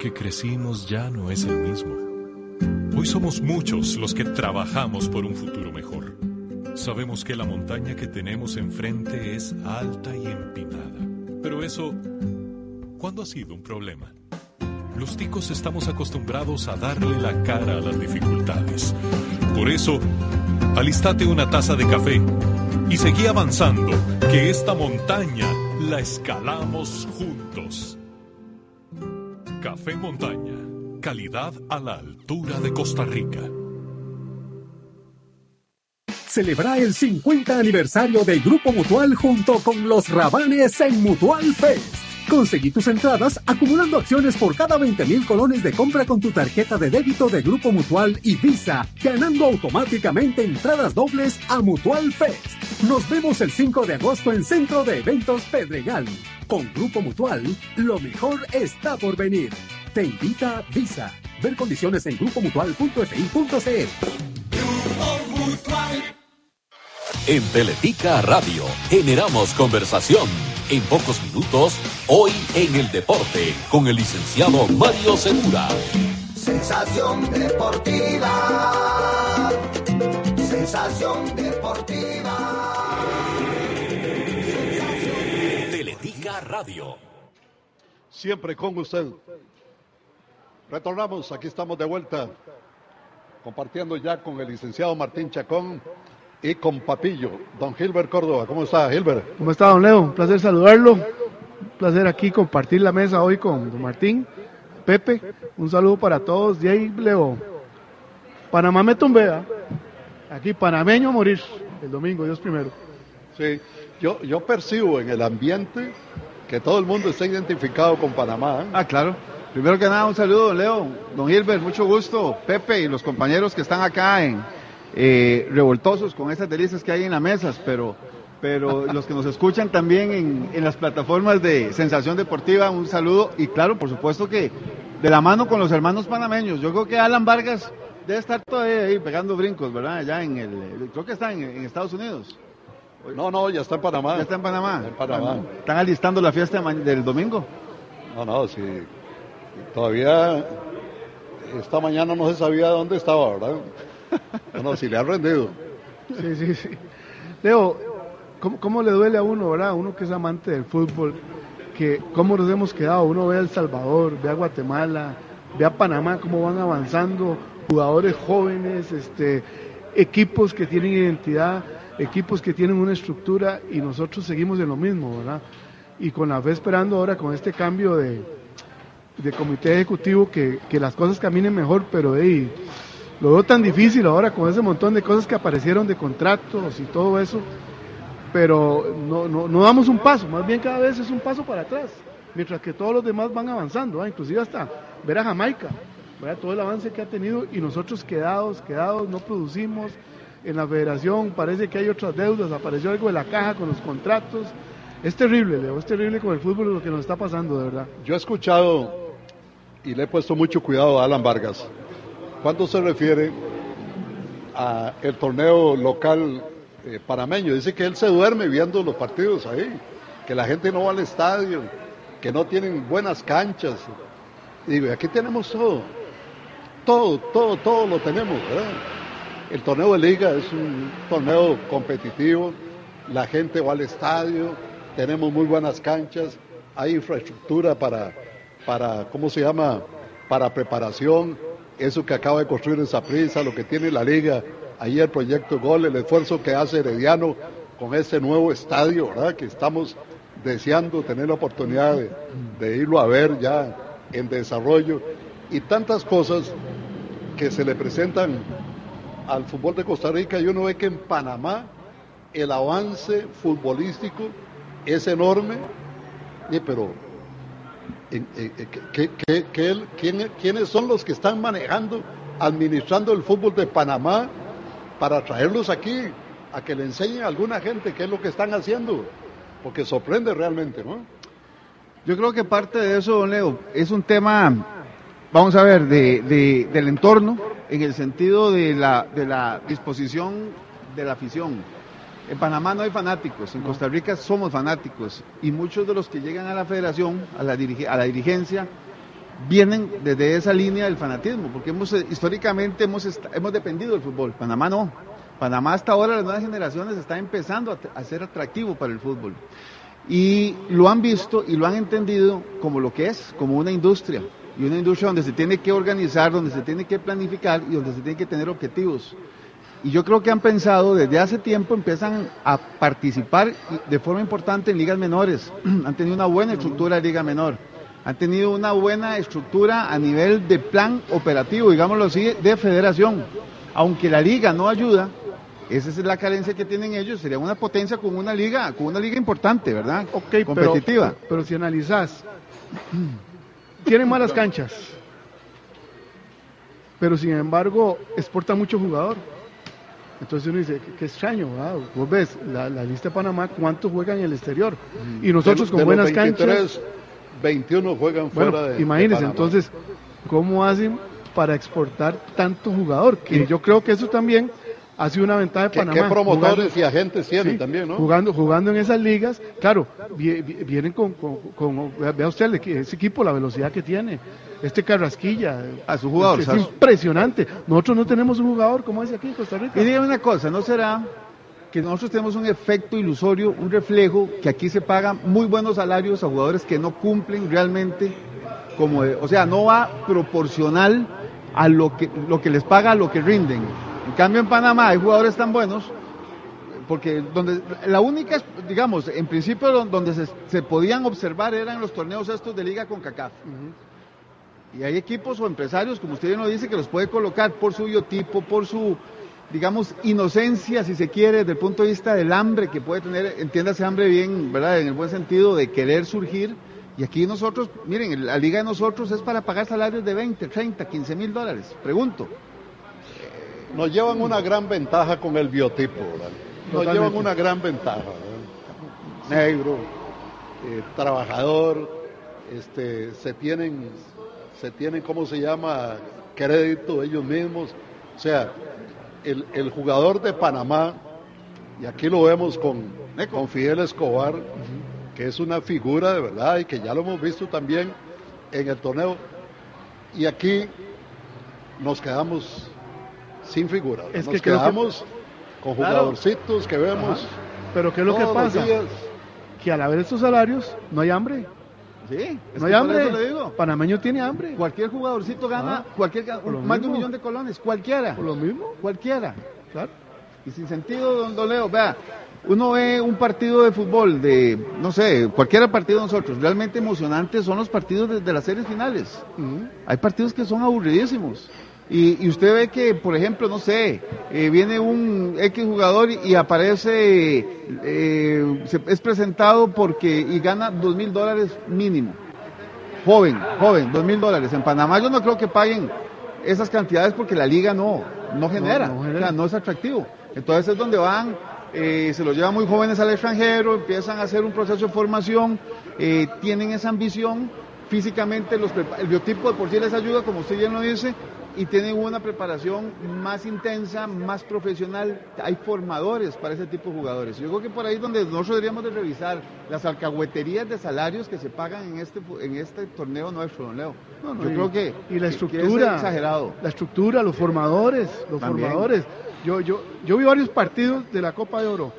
Que crecimos ya no es el mismo. Hoy somos muchos los que trabajamos por un futuro mejor. Sabemos que la montaña que tenemos enfrente es alta y empinada. Pero eso, ¿cuándo ha sido un problema? Los ticos estamos acostumbrados a darle la cara a las dificultades. Por eso, alistate una taza de café y seguí avanzando, que esta montaña la escalamos juntos. Café Montaña, calidad a la altura de Costa Rica. Celebra el 50 aniversario del Grupo Mutual junto con los Rabanes en Mutual Fest. Conseguí tus entradas acumulando acciones por cada 20 mil colones de compra con tu tarjeta de débito de Grupo Mutual y Visa, ganando automáticamente entradas dobles a Mutual Fest. Nos vemos el 5 de agosto en Centro de Eventos Pedregal. Con Grupo Mutual, lo mejor está por venir. Te invita Visa. Ver condiciones en grupomutual.fi.cl. En Teletica Radio generamos conversación. En pocos minutos, hoy en el deporte, con el licenciado Mario Segura. Sensación deportiva. Sensación deportiva. Radio. Siempre con usted. Retornamos, aquí estamos de vuelta, compartiendo ya con el licenciado Martín Chacón y con Papillo, don Gilbert Córdoba. ¿Cómo está, Gilbert? ¿Cómo está, don Leo? Un placer saludarlo. Un placer aquí compartir la mesa hoy con don Martín, Pepe. Un saludo para todos. Y ahí, Leo, Panamá me tumbea. Aquí, panameño a morir. El domingo, Dios primero. Sí, yo, yo percibo en el ambiente que todo el mundo está identificado con Panamá. ¿eh? Ah, claro. Primero que nada, un saludo, don Leo, don Gilbert, mucho gusto, Pepe y los compañeros que están acá en eh, revoltosos con esas delicias que hay en las mesas, pero, pero los que nos escuchan también en, en las plataformas de Sensación Deportiva, un saludo y claro, por supuesto que de la mano con los hermanos panameños. Yo creo que Alan Vargas debe estar todavía ahí pegando brincos, ¿verdad? Allá en el, creo que está en, en Estados Unidos. No, no, ya está en Panamá. Ya está en Panamá. En Panamá. ¿Están alistando la fiesta del domingo? No, no, sí. Todavía esta mañana no se sabía dónde estaba, ¿verdad? No, no, si le han rendido. Sí, sí, sí. Leo, ¿cómo, cómo le duele a uno, verdad? Uno que es amante del fútbol, que cómo nos hemos quedado. Uno ve a El Salvador, ve a Guatemala, ve a Panamá, cómo van avanzando, jugadores jóvenes, este, equipos que tienen identidad, equipos que tienen una estructura y nosotros seguimos en lo mismo, ¿verdad? Y con la fe esperando ahora con este cambio de, de comité ejecutivo que, que las cosas caminen mejor, pero hey, lo veo tan difícil ahora con ese montón de cosas que aparecieron de contratos y todo eso, pero no, no, no damos un paso, más bien cada vez es un paso para atrás, mientras que todos los demás van avanzando, ¿ah? inclusive hasta ver a Jamaica, ¿verdad? todo el avance que ha tenido y nosotros quedados, quedados, no producimos. En la federación parece que hay otras deudas, apareció algo de la caja con los contratos. Es terrible, Leo, es terrible con el fútbol lo que nos está pasando, de verdad. Yo he escuchado y le he puesto mucho cuidado a Alan Vargas. Cuando se refiere a el torneo local eh, panameño, dice que él se duerme viendo los partidos ahí, que la gente no va al estadio, que no tienen buenas canchas. Y digo, aquí tenemos todo, todo, todo, todo lo tenemos, ¿verdad? El torneo de liga es un torneo competitivo, la gente va al estadio, tenemos muy buenas canchas, hay infraestructura para, para ¿cómo se llama? Para preparación, eso que acaba de construir esa prisa, lo que tiene la liga, ahí el proyecto Gol, el esfuerzo que hace Herediano con este nuevo estadio, ¿verdad? Que estamos deseando tener la oportunidad de, de irlo a ver ya en desarrollo y tantas cosas que se le presentan al fútbol de Costa Rica y uno ve que en Panamá el avance futbolístico es enorme, y pero en- en- en- ¿qué- qué- qué- el- quién- ¿quiénes son los que están manejando, administrando el fútbol de Panamá para traerlos aquí a que le enseñen a alguna gente qué es lo que están haciendo? Porque sorprende realmente, ¿no? Yo creo que parte de eso, don Leo, es un tema, vamos a ver, de- del entorno, en el sentido de la, de la disposición de la afición. En Panamá no hay fanáticos, en Costa Rica somos fanáticos y muchos de los que llegan a la federación, a la, a la dirigencia, vienen desde esa línea del fanatismo, porque hemos eh, históricamente hemos, hemos dependido del fútbol. Panamá no. Panamá hasta ahora las nuevas generaciones está empezando a, a ser atractivo para el fútbol y lo han visto y lo han entendido como lo que es, como una industria. Y una industria donde se tiene que organizar, donde se tiene que planificar y donde se tiene que tener objetivos. Y yo creo que han pensado desde hace tiempo, empiezan a participar de forma importante en ligas menores. han tenido una buena estructura de liga menor. Han tenido una buena estructura a nivel de plan operativo, digámoslo así, de federación. Aunque la liga no ayuda, esa es la carencia que tienen ellos, sería una potencia con una liga, con una liga importante, ¿verdad? Ok, competitiva. Pero, pero si analizás, tienen malas canchas, pero sin embargo exporta mucho jugador. Entonces uno dice, qué, extraño, ¿verdad? vos ves la, la lista de Panamá, ¿cuántos juegan en el exterior? Y nosotros De- con de buenas 23, canchas. 21 juegan Bueno, fuera de. de imagínense, entonces, ¿cómo hacen para exportar tanto jugador? Que yo creo que eso también ha sido una ventaja de ¿Qué, Panamá. qué promotores jugando- y agentes tienen Sí, también, no? Jugando, jugando en esas ligas, claro, vi- vi- vienen con, con, con- vea usted ese equipo, la velocidad que tiene, este Carrasquilla. A su jugador, Es, es impresionante. Nosotros no tenemos un jugador como ese aquí en Costa Rica. Y dígame una cosa, ¿no será que nosotros tenemos un efecto ilusorio, un reflejo, que aquí se pagan muy buenos salarios a jugadores que no cumplen realmente como, o sea, no va proporcional a lo que, lo que les paga a lo que rinden. En cambio en Panamá hay jugadores tan buenos porque donde la única, digamos, en principio donde se, se podían observar eran los torneos estos de liga con CACAF. Y hay equipos o empresarios, como usted bien lo dice, que los puede colocar por su biotipo, por su, digamos, inocencia, si se quiere, desde el punto de vista del hambre que puede tener, entiéndase hambre bien, ¿verdad? En el buen sentido de querer surgir. Y aquí nosotros, miren, la liga de nosotros es para pagar salarios de 20, 30, 15 mil dólares. Pregunto. Nos llevan una gran ventaja con el biotipo, ¿verdad? Nos Totalmente. llevan una gran ventaja. ¿verdad? Negro, eh, trabajador, este, se tienen, se tienen, ¿cómo se llama? Crédito ellos mismos. O sea, el, el jugador de Panamá, y aquí lo vemos con, con Fidel Escobar, que es una figura de verdad y que ya lo hemos visto también en el torneo. Y aquí nos quedamos sin figuras. Es nos que creo que- quedamos con Claro. jugadorcitos que vemos. Ajá. Pero ¿qué es lo que pasa? Que al haber estos salarios no hay hambre. Sí, es no hay hambre. eso le digo. Panameño tiene hambre. Cualquier jugadorcito gana, Ah, cualquier, lo más de un millón de colones, cualquiera. Por lo mismo. Cualquiera. Claro. Y sin sentido, don, don Leo, vea, uno ve un partido de fútbol de, no sé, cualquier partido de nosotros, realmente emocionantes son los partidos de, de las series finales. Hay partidos que son aburridísimos. Y, y usted ve que, por ejemplo, no sé, eh, viene un X jugador y, y aparece, eh, se- es presentado porque y gana dos mil dólares mínimo. Joven, joven, dos mil dólares. En Panamá yo no creo que paguen esas cantidades porque la liga no, no genera, no o genera. sea, no es atractivo. Entonces es donde van, eh, se los llevan muy jóvenes al extranjero, empiezan a hacer un proceso de formación, tienen esa ambición, físicamente los el biotipo de por sí les ayuda, como usted bien lo dice, y tienen una preparación más intensa, más profesional. Hay formadores para ese tipo de jugadores. Yo creo que por ahí es donde nosotros deberíamos de revisar las alcahueterías de salarios que se pagan en este en este torneo nuestro, don Leo. No, no, Yo y- creo que y la que estructura exagerado. la estructura los formadores los También. formadores yo yo yo vi varios partidos de la Copa de Oro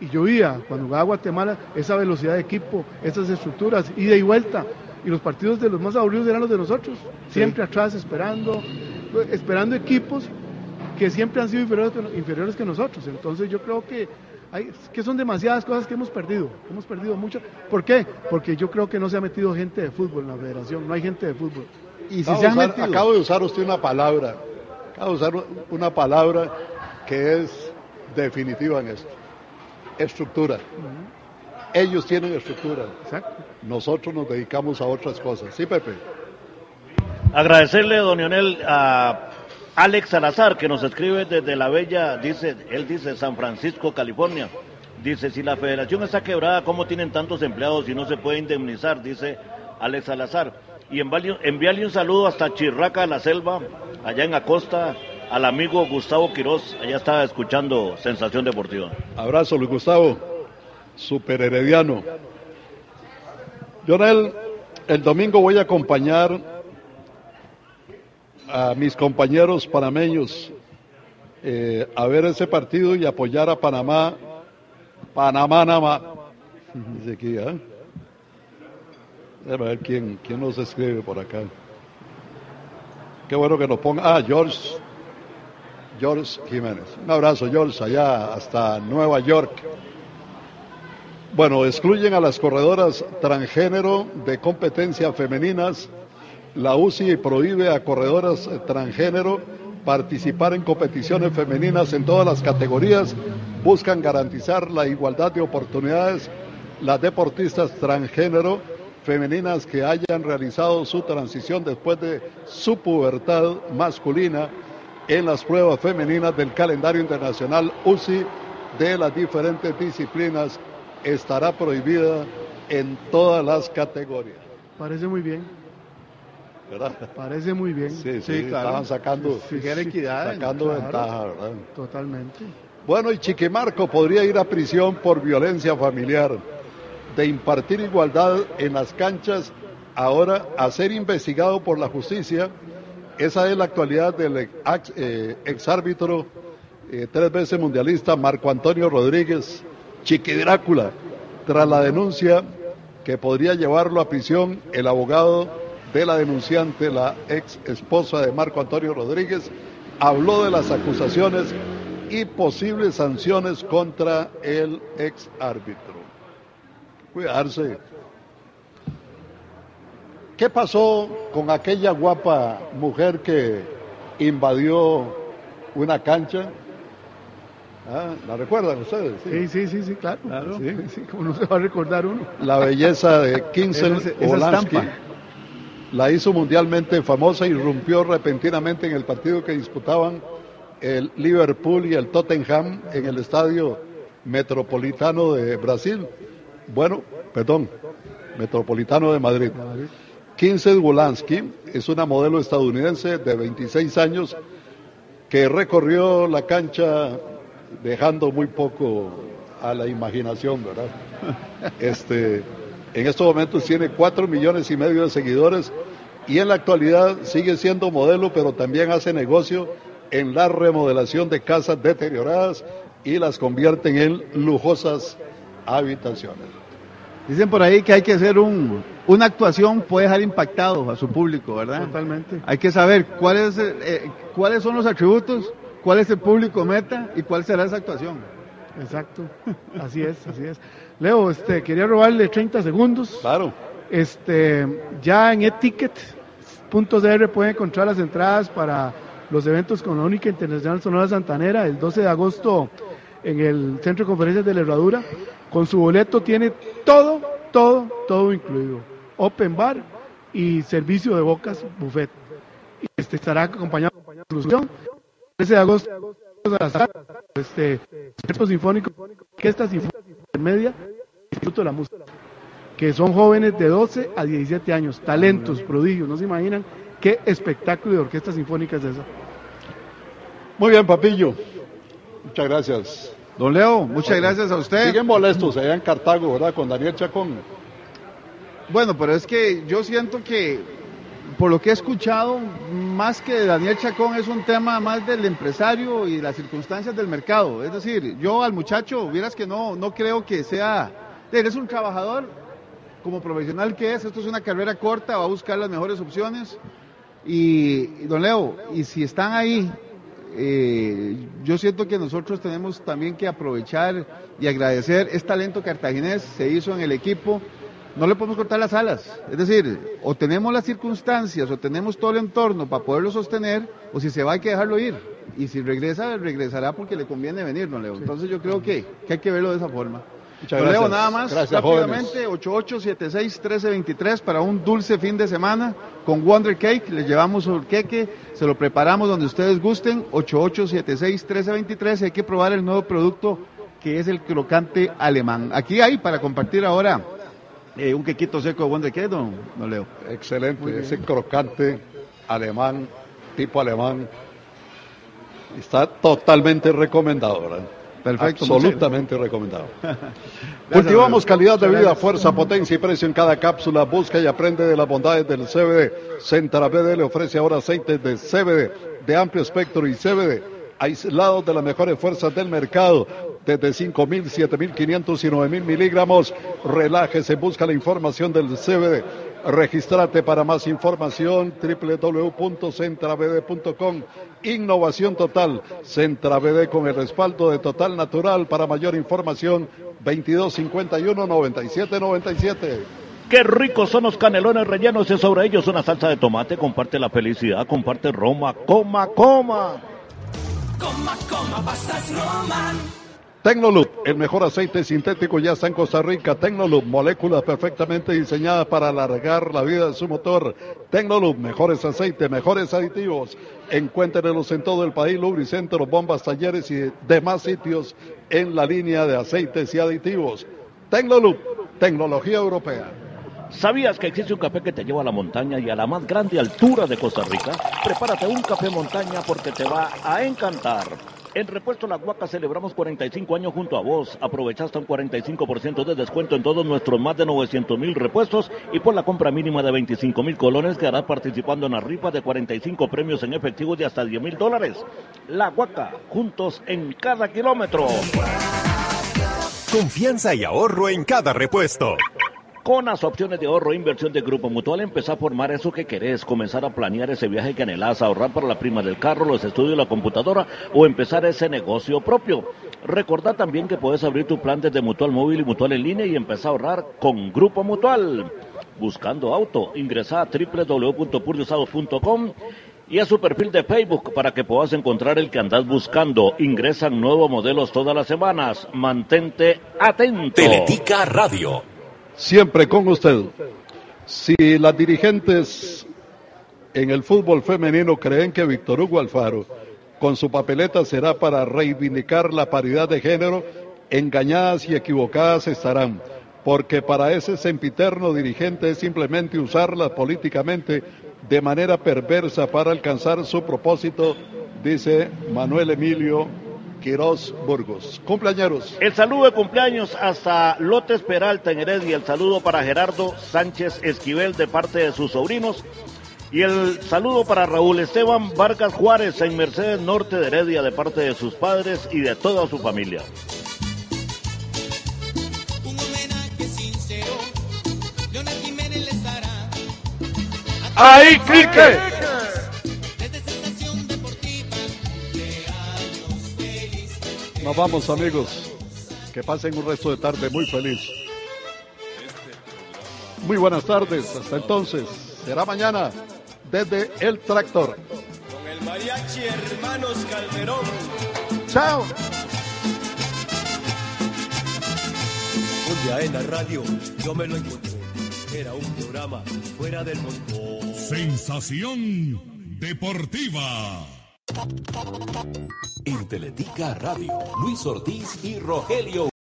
y yo veía cuando jugaba Guatemala esa velocidad de equipo esas estructuras ida y vuelta y los partidos de los más aburridos eran los de nosotros siempre atrás esperando esperando equipos que siempre han sido inferiores, que- inferiores que nosotros entonces yo creo que hay, que son demasiadas cosas que hemos perdido, hemos perdido mucho. ¿Por qué? Porque yo creo que no se ha metido gente de fútbol en la federación, no hay gente de fútbol. Y Acabo de usar- acabo de usar usted una palabra, acabo de usar una palabra que es definitiva en esto. Estructura. Ellos tienen estructura. Nosotros nos dedicamos a otras cosas. Sí, Pepe. Agradecerle, don Lionel, a Alex Salazar, que nos escribe desde la bella, dice, él dice San Francisco, California. Dice, si la federación está quebrada, ¿cómo tienen tantos empleados y no se puede indemnizar? Dice Alex Salazar. Y enviarle, enviarle un saludo hasta Chirraca, la selva, allá en Acosta, al amigo Gustavo Quiroz, allá estaba escuchando Sensación Deportiva. Abrazo, Luis Gustavo. Super herediano. Jonel, el domingo voy a acompañar a mis compañeros panameños eh, a ver ese partido y apoyar a Panamá. Panamá, Nama. Dice ¿eh? Déjame ver quién, quién nos escribe por acá. Qué bueno que nos ponga. Ah, George. George Jiménez. Un abrazo, George, allá hasta Nueva York. Bueno, excluyen a las corredoras transgénero de competencia femeninas. La UCI prohíbe a corredoras transgénero participar en competiciones femeninas en todas las categorías. Buscan garantizar la igualdad de oportunidades. Las deportistas transgénero femeninas que hayan realizado su transición después de su pubertad masculina en las pruebas femeninas del calendario internacional UCI de las diferentes disciplinas estará prohibida en todas las categorías. Parece muy bien, ¿verdad? parece muy bien. Sí, sí, estaban sacando, sacando claro. ventaja, ¿verdad? Totalmente. Bueno, y Chiquimarco podría ir a prisión por violencia familiar, de impartir igualdad en las canchas, ahora a ser investigado por la justicia. Esa es la actualidad del ex, eh, exárbitro eh, tres veces mundialista Marco Antonio Rodríguez, Chiqui Drácula, tras la denuncia que podría llevarlo a prisión el abogado de la denunciante, la ex esposa de Marco Antonio Rodríguez, habló de las acusaciones y posibles sanciones contra el ex árbitro. Cuidarse. ¿Qué pasó con aquella guapa mujer que invadió una cancha? Ah, ¿La recuerdan ustedes? Sí, sí, sí, sí, claro. Sí, sí, como no se va a recordar uno. La belleza de Kinsel Esa- esa Olansky estampa. la hizo mundialmente famosa y irrumpió repentinamente en el partido que disputaban el Liverpool y el Tottenham en el estadio metropolitano de Brasil. Bueno, perdón, metropolitano de Madrid. Kinsel Wolanski es una modelo estadounidense de 26 años que recorrió la cancha dejando muy poco a la imaginación, ¿verdad? Este, en estos momentos tiene 4 millones y medio de seguidores y en la actualidad sigue siendo modelo, pero también hace negocio en la remodelación de casas deterioradas y las convierten en lujosas habitaciones. Dicen por ahí que hay que hacer un, una actuación puede dejar impactado a su público, ¿verdad? Totalmente. Hay que saber cuál es, eh, cuáles son los atributos, cuál es el público meta y cuál será esa actuación. Exacto, así es, así es. Leo, este, quería robarle 30 segundos. Claro. Este, ya en eticket.cr pueden encontrar las entradas para los eventos con la única internacional Sonora Santanera el 12 de agosto en el Centro de Conferencias de la Herradura. Con su boleto tiene todo, todo, todo incluido. Open bar y servicio de bocas buffet. Y este estará acompañado de solución. 13 de agosto a las este Centro Sinfónico, Orquesta Sinfónica Intermedia, Instituto de la Música, que son jóvenes de 12 a 17 años, talentos, prodigios, no se imaginan qué espectáculo de orquesta sinfónica es esa. Muy bien, Papillo. Muchas gracias. Don Leo, muchas gracias a usted. Siguen molestos allá en Cartago, ¿verdad? Con Daniel Chacón. Bueno, pero es que yo siento que, por lo que he escuchado, más que Daniel Chacón, es un tema más del empresario y las circunstancias del mercado. Es decir, yo al muchacho, vieras que no, no creo que sea. Él es un trabajador, como profesional que es, esto es una carrera corta, va a buscar las mejores opciones. Y, don Leo, y si están ahí, eh, yo siento que nosotros tenemos también que aprovechar y agradecer. Es talento cartaginés, se hizo en el equipo no le podemos cortar las alas. Es decir, o tenemos las circunstancias o tenemos todo el entorno para poderlo sostener, o si se va hay que dejarlo ir. Y si regresa, regresará porque le conviene venir, don Leo. Entonces yo creo que, que hay que verlo de esa forma. Muchas don Leo, gracias. nada más, Gracias, rápidamente, 8876-1323 para un dulce fin de semana con Wonder Cake. Les llevamos el queque, se lo preparamos donde ustedes gusten. 8876-1323. Hay que probar el nuevo producto que es el crocante alemán. Aquí hay para compartir ahora eh, un quequito seco de Wonder Cake, don, don Leo. Excelente, ese crocante alemán, tipo alemán, está totalmente recomendado, ¿verdad? Perfecto, Absolutamente recomendado. Cultivamos calidad de vida, fuerza, potencia y precio en cada cápsula. Busca y aprende de las bondades del CBD. Centra BD le ofrece ahora aceites de CBD de amplio espectro y CBD aislados de las mejores fuerzas del mercado. Desde 5.000, 7.500 y 9.000 miligramos. Relájese, busca la información del CBD. Registrate para más información www.centrabd.com. Innovación total. Centrabd con el respaldo de Total Natural. Para mayor información 2251 9797. Qué ricos son los canelones rellenos y sobre ellos una salsa de tomate. Comparte la felicidad, comparte Roma. Coma, coma. Coma, coma, pastas Roman. Tecnolub, el mejor aceite sintético ya está en Costa Rica. Tecnolub, moléculas perfectamente diseñadas para alargar la vida de su motor. Tecnolub, mejores aceites, mejores aditivos. Encuéntrenlos en todo el país, lubricentros, bombas, talleres y demás sitios en la línea de aceites y aditivos. Tecnolub, tecnología europea. ¿Sabías que existe un café que te lleva a la montaña y a la más grande altura de Costa Rica? Prepárate un café montaña porque te va a encantar. En Repuesto La Guaca celebramos 45 años junto a vos. Aprovecha un 45% de descuento en todos nuestros más de 900 mil repuestos y por la compra mínima de 25 mil colones quedarás participando en la rifa de 45 premios en efectivo de hasta 10 mil dólares. La Guaca, juntos en cada kilómetro. Confianza y ahorro en cada repuesto. Con las opciones de ahorro e inversión de Grupo Mutual, empezar a formar eso que querés, comenzar a planear ese viaje que anhelás, ahorrar para la prima del carro, los estudios, la computadora o empezar ese negocio propio. Recordá también que puedes abrir tu plan desde Mutual Móvil y Mutual en línea y empezar a ahorrar con Grupo Mutual. Buscando auto, ingresa a www.purdiusados.com y a su perfil de Facebook para que puedas encontrar el que andás buscando. Ingresan nuevos modelos todas las semanas. Mantente atento. Teletica Radio. Siempre con usted. Si las dirigentes en el fútbol femenino creen que Víctor Hugo Alfaro con su papeleta será para reivindicar la paridad de género, engañadas y equivocadas estarán, porque para ese sempiterno dirigente es simplemente usarla políticamente de manera perversa para alcanzar su propósito, dice Manuel Emilio Quiroz Burgos. Cumpleaños. El saludo de cumpleaños hasta Lotes Peralta en Heredia. El saludo para Gerardo Sánchez Esquivel de parte de sus sobrinos. Y el saludo para Raúl Esteban Vargas Juárez en Mercedes Norte de Heredia de parte de sus padres y de toda su familia. ¡Ahí, Quique! Nos vamos, amigos. Que pasen un resto de tarde muy feliz. Muy buenas tardes. Hasta entonces. Será mañana desde el tractor. Con el mariachi Hermanos Calderón. Chao. Un día en la radio yo me lo encontré. Era un programa fuera del montón. Sensación deportiva. En Teletica Radio, Luis Ortiz y Rogelio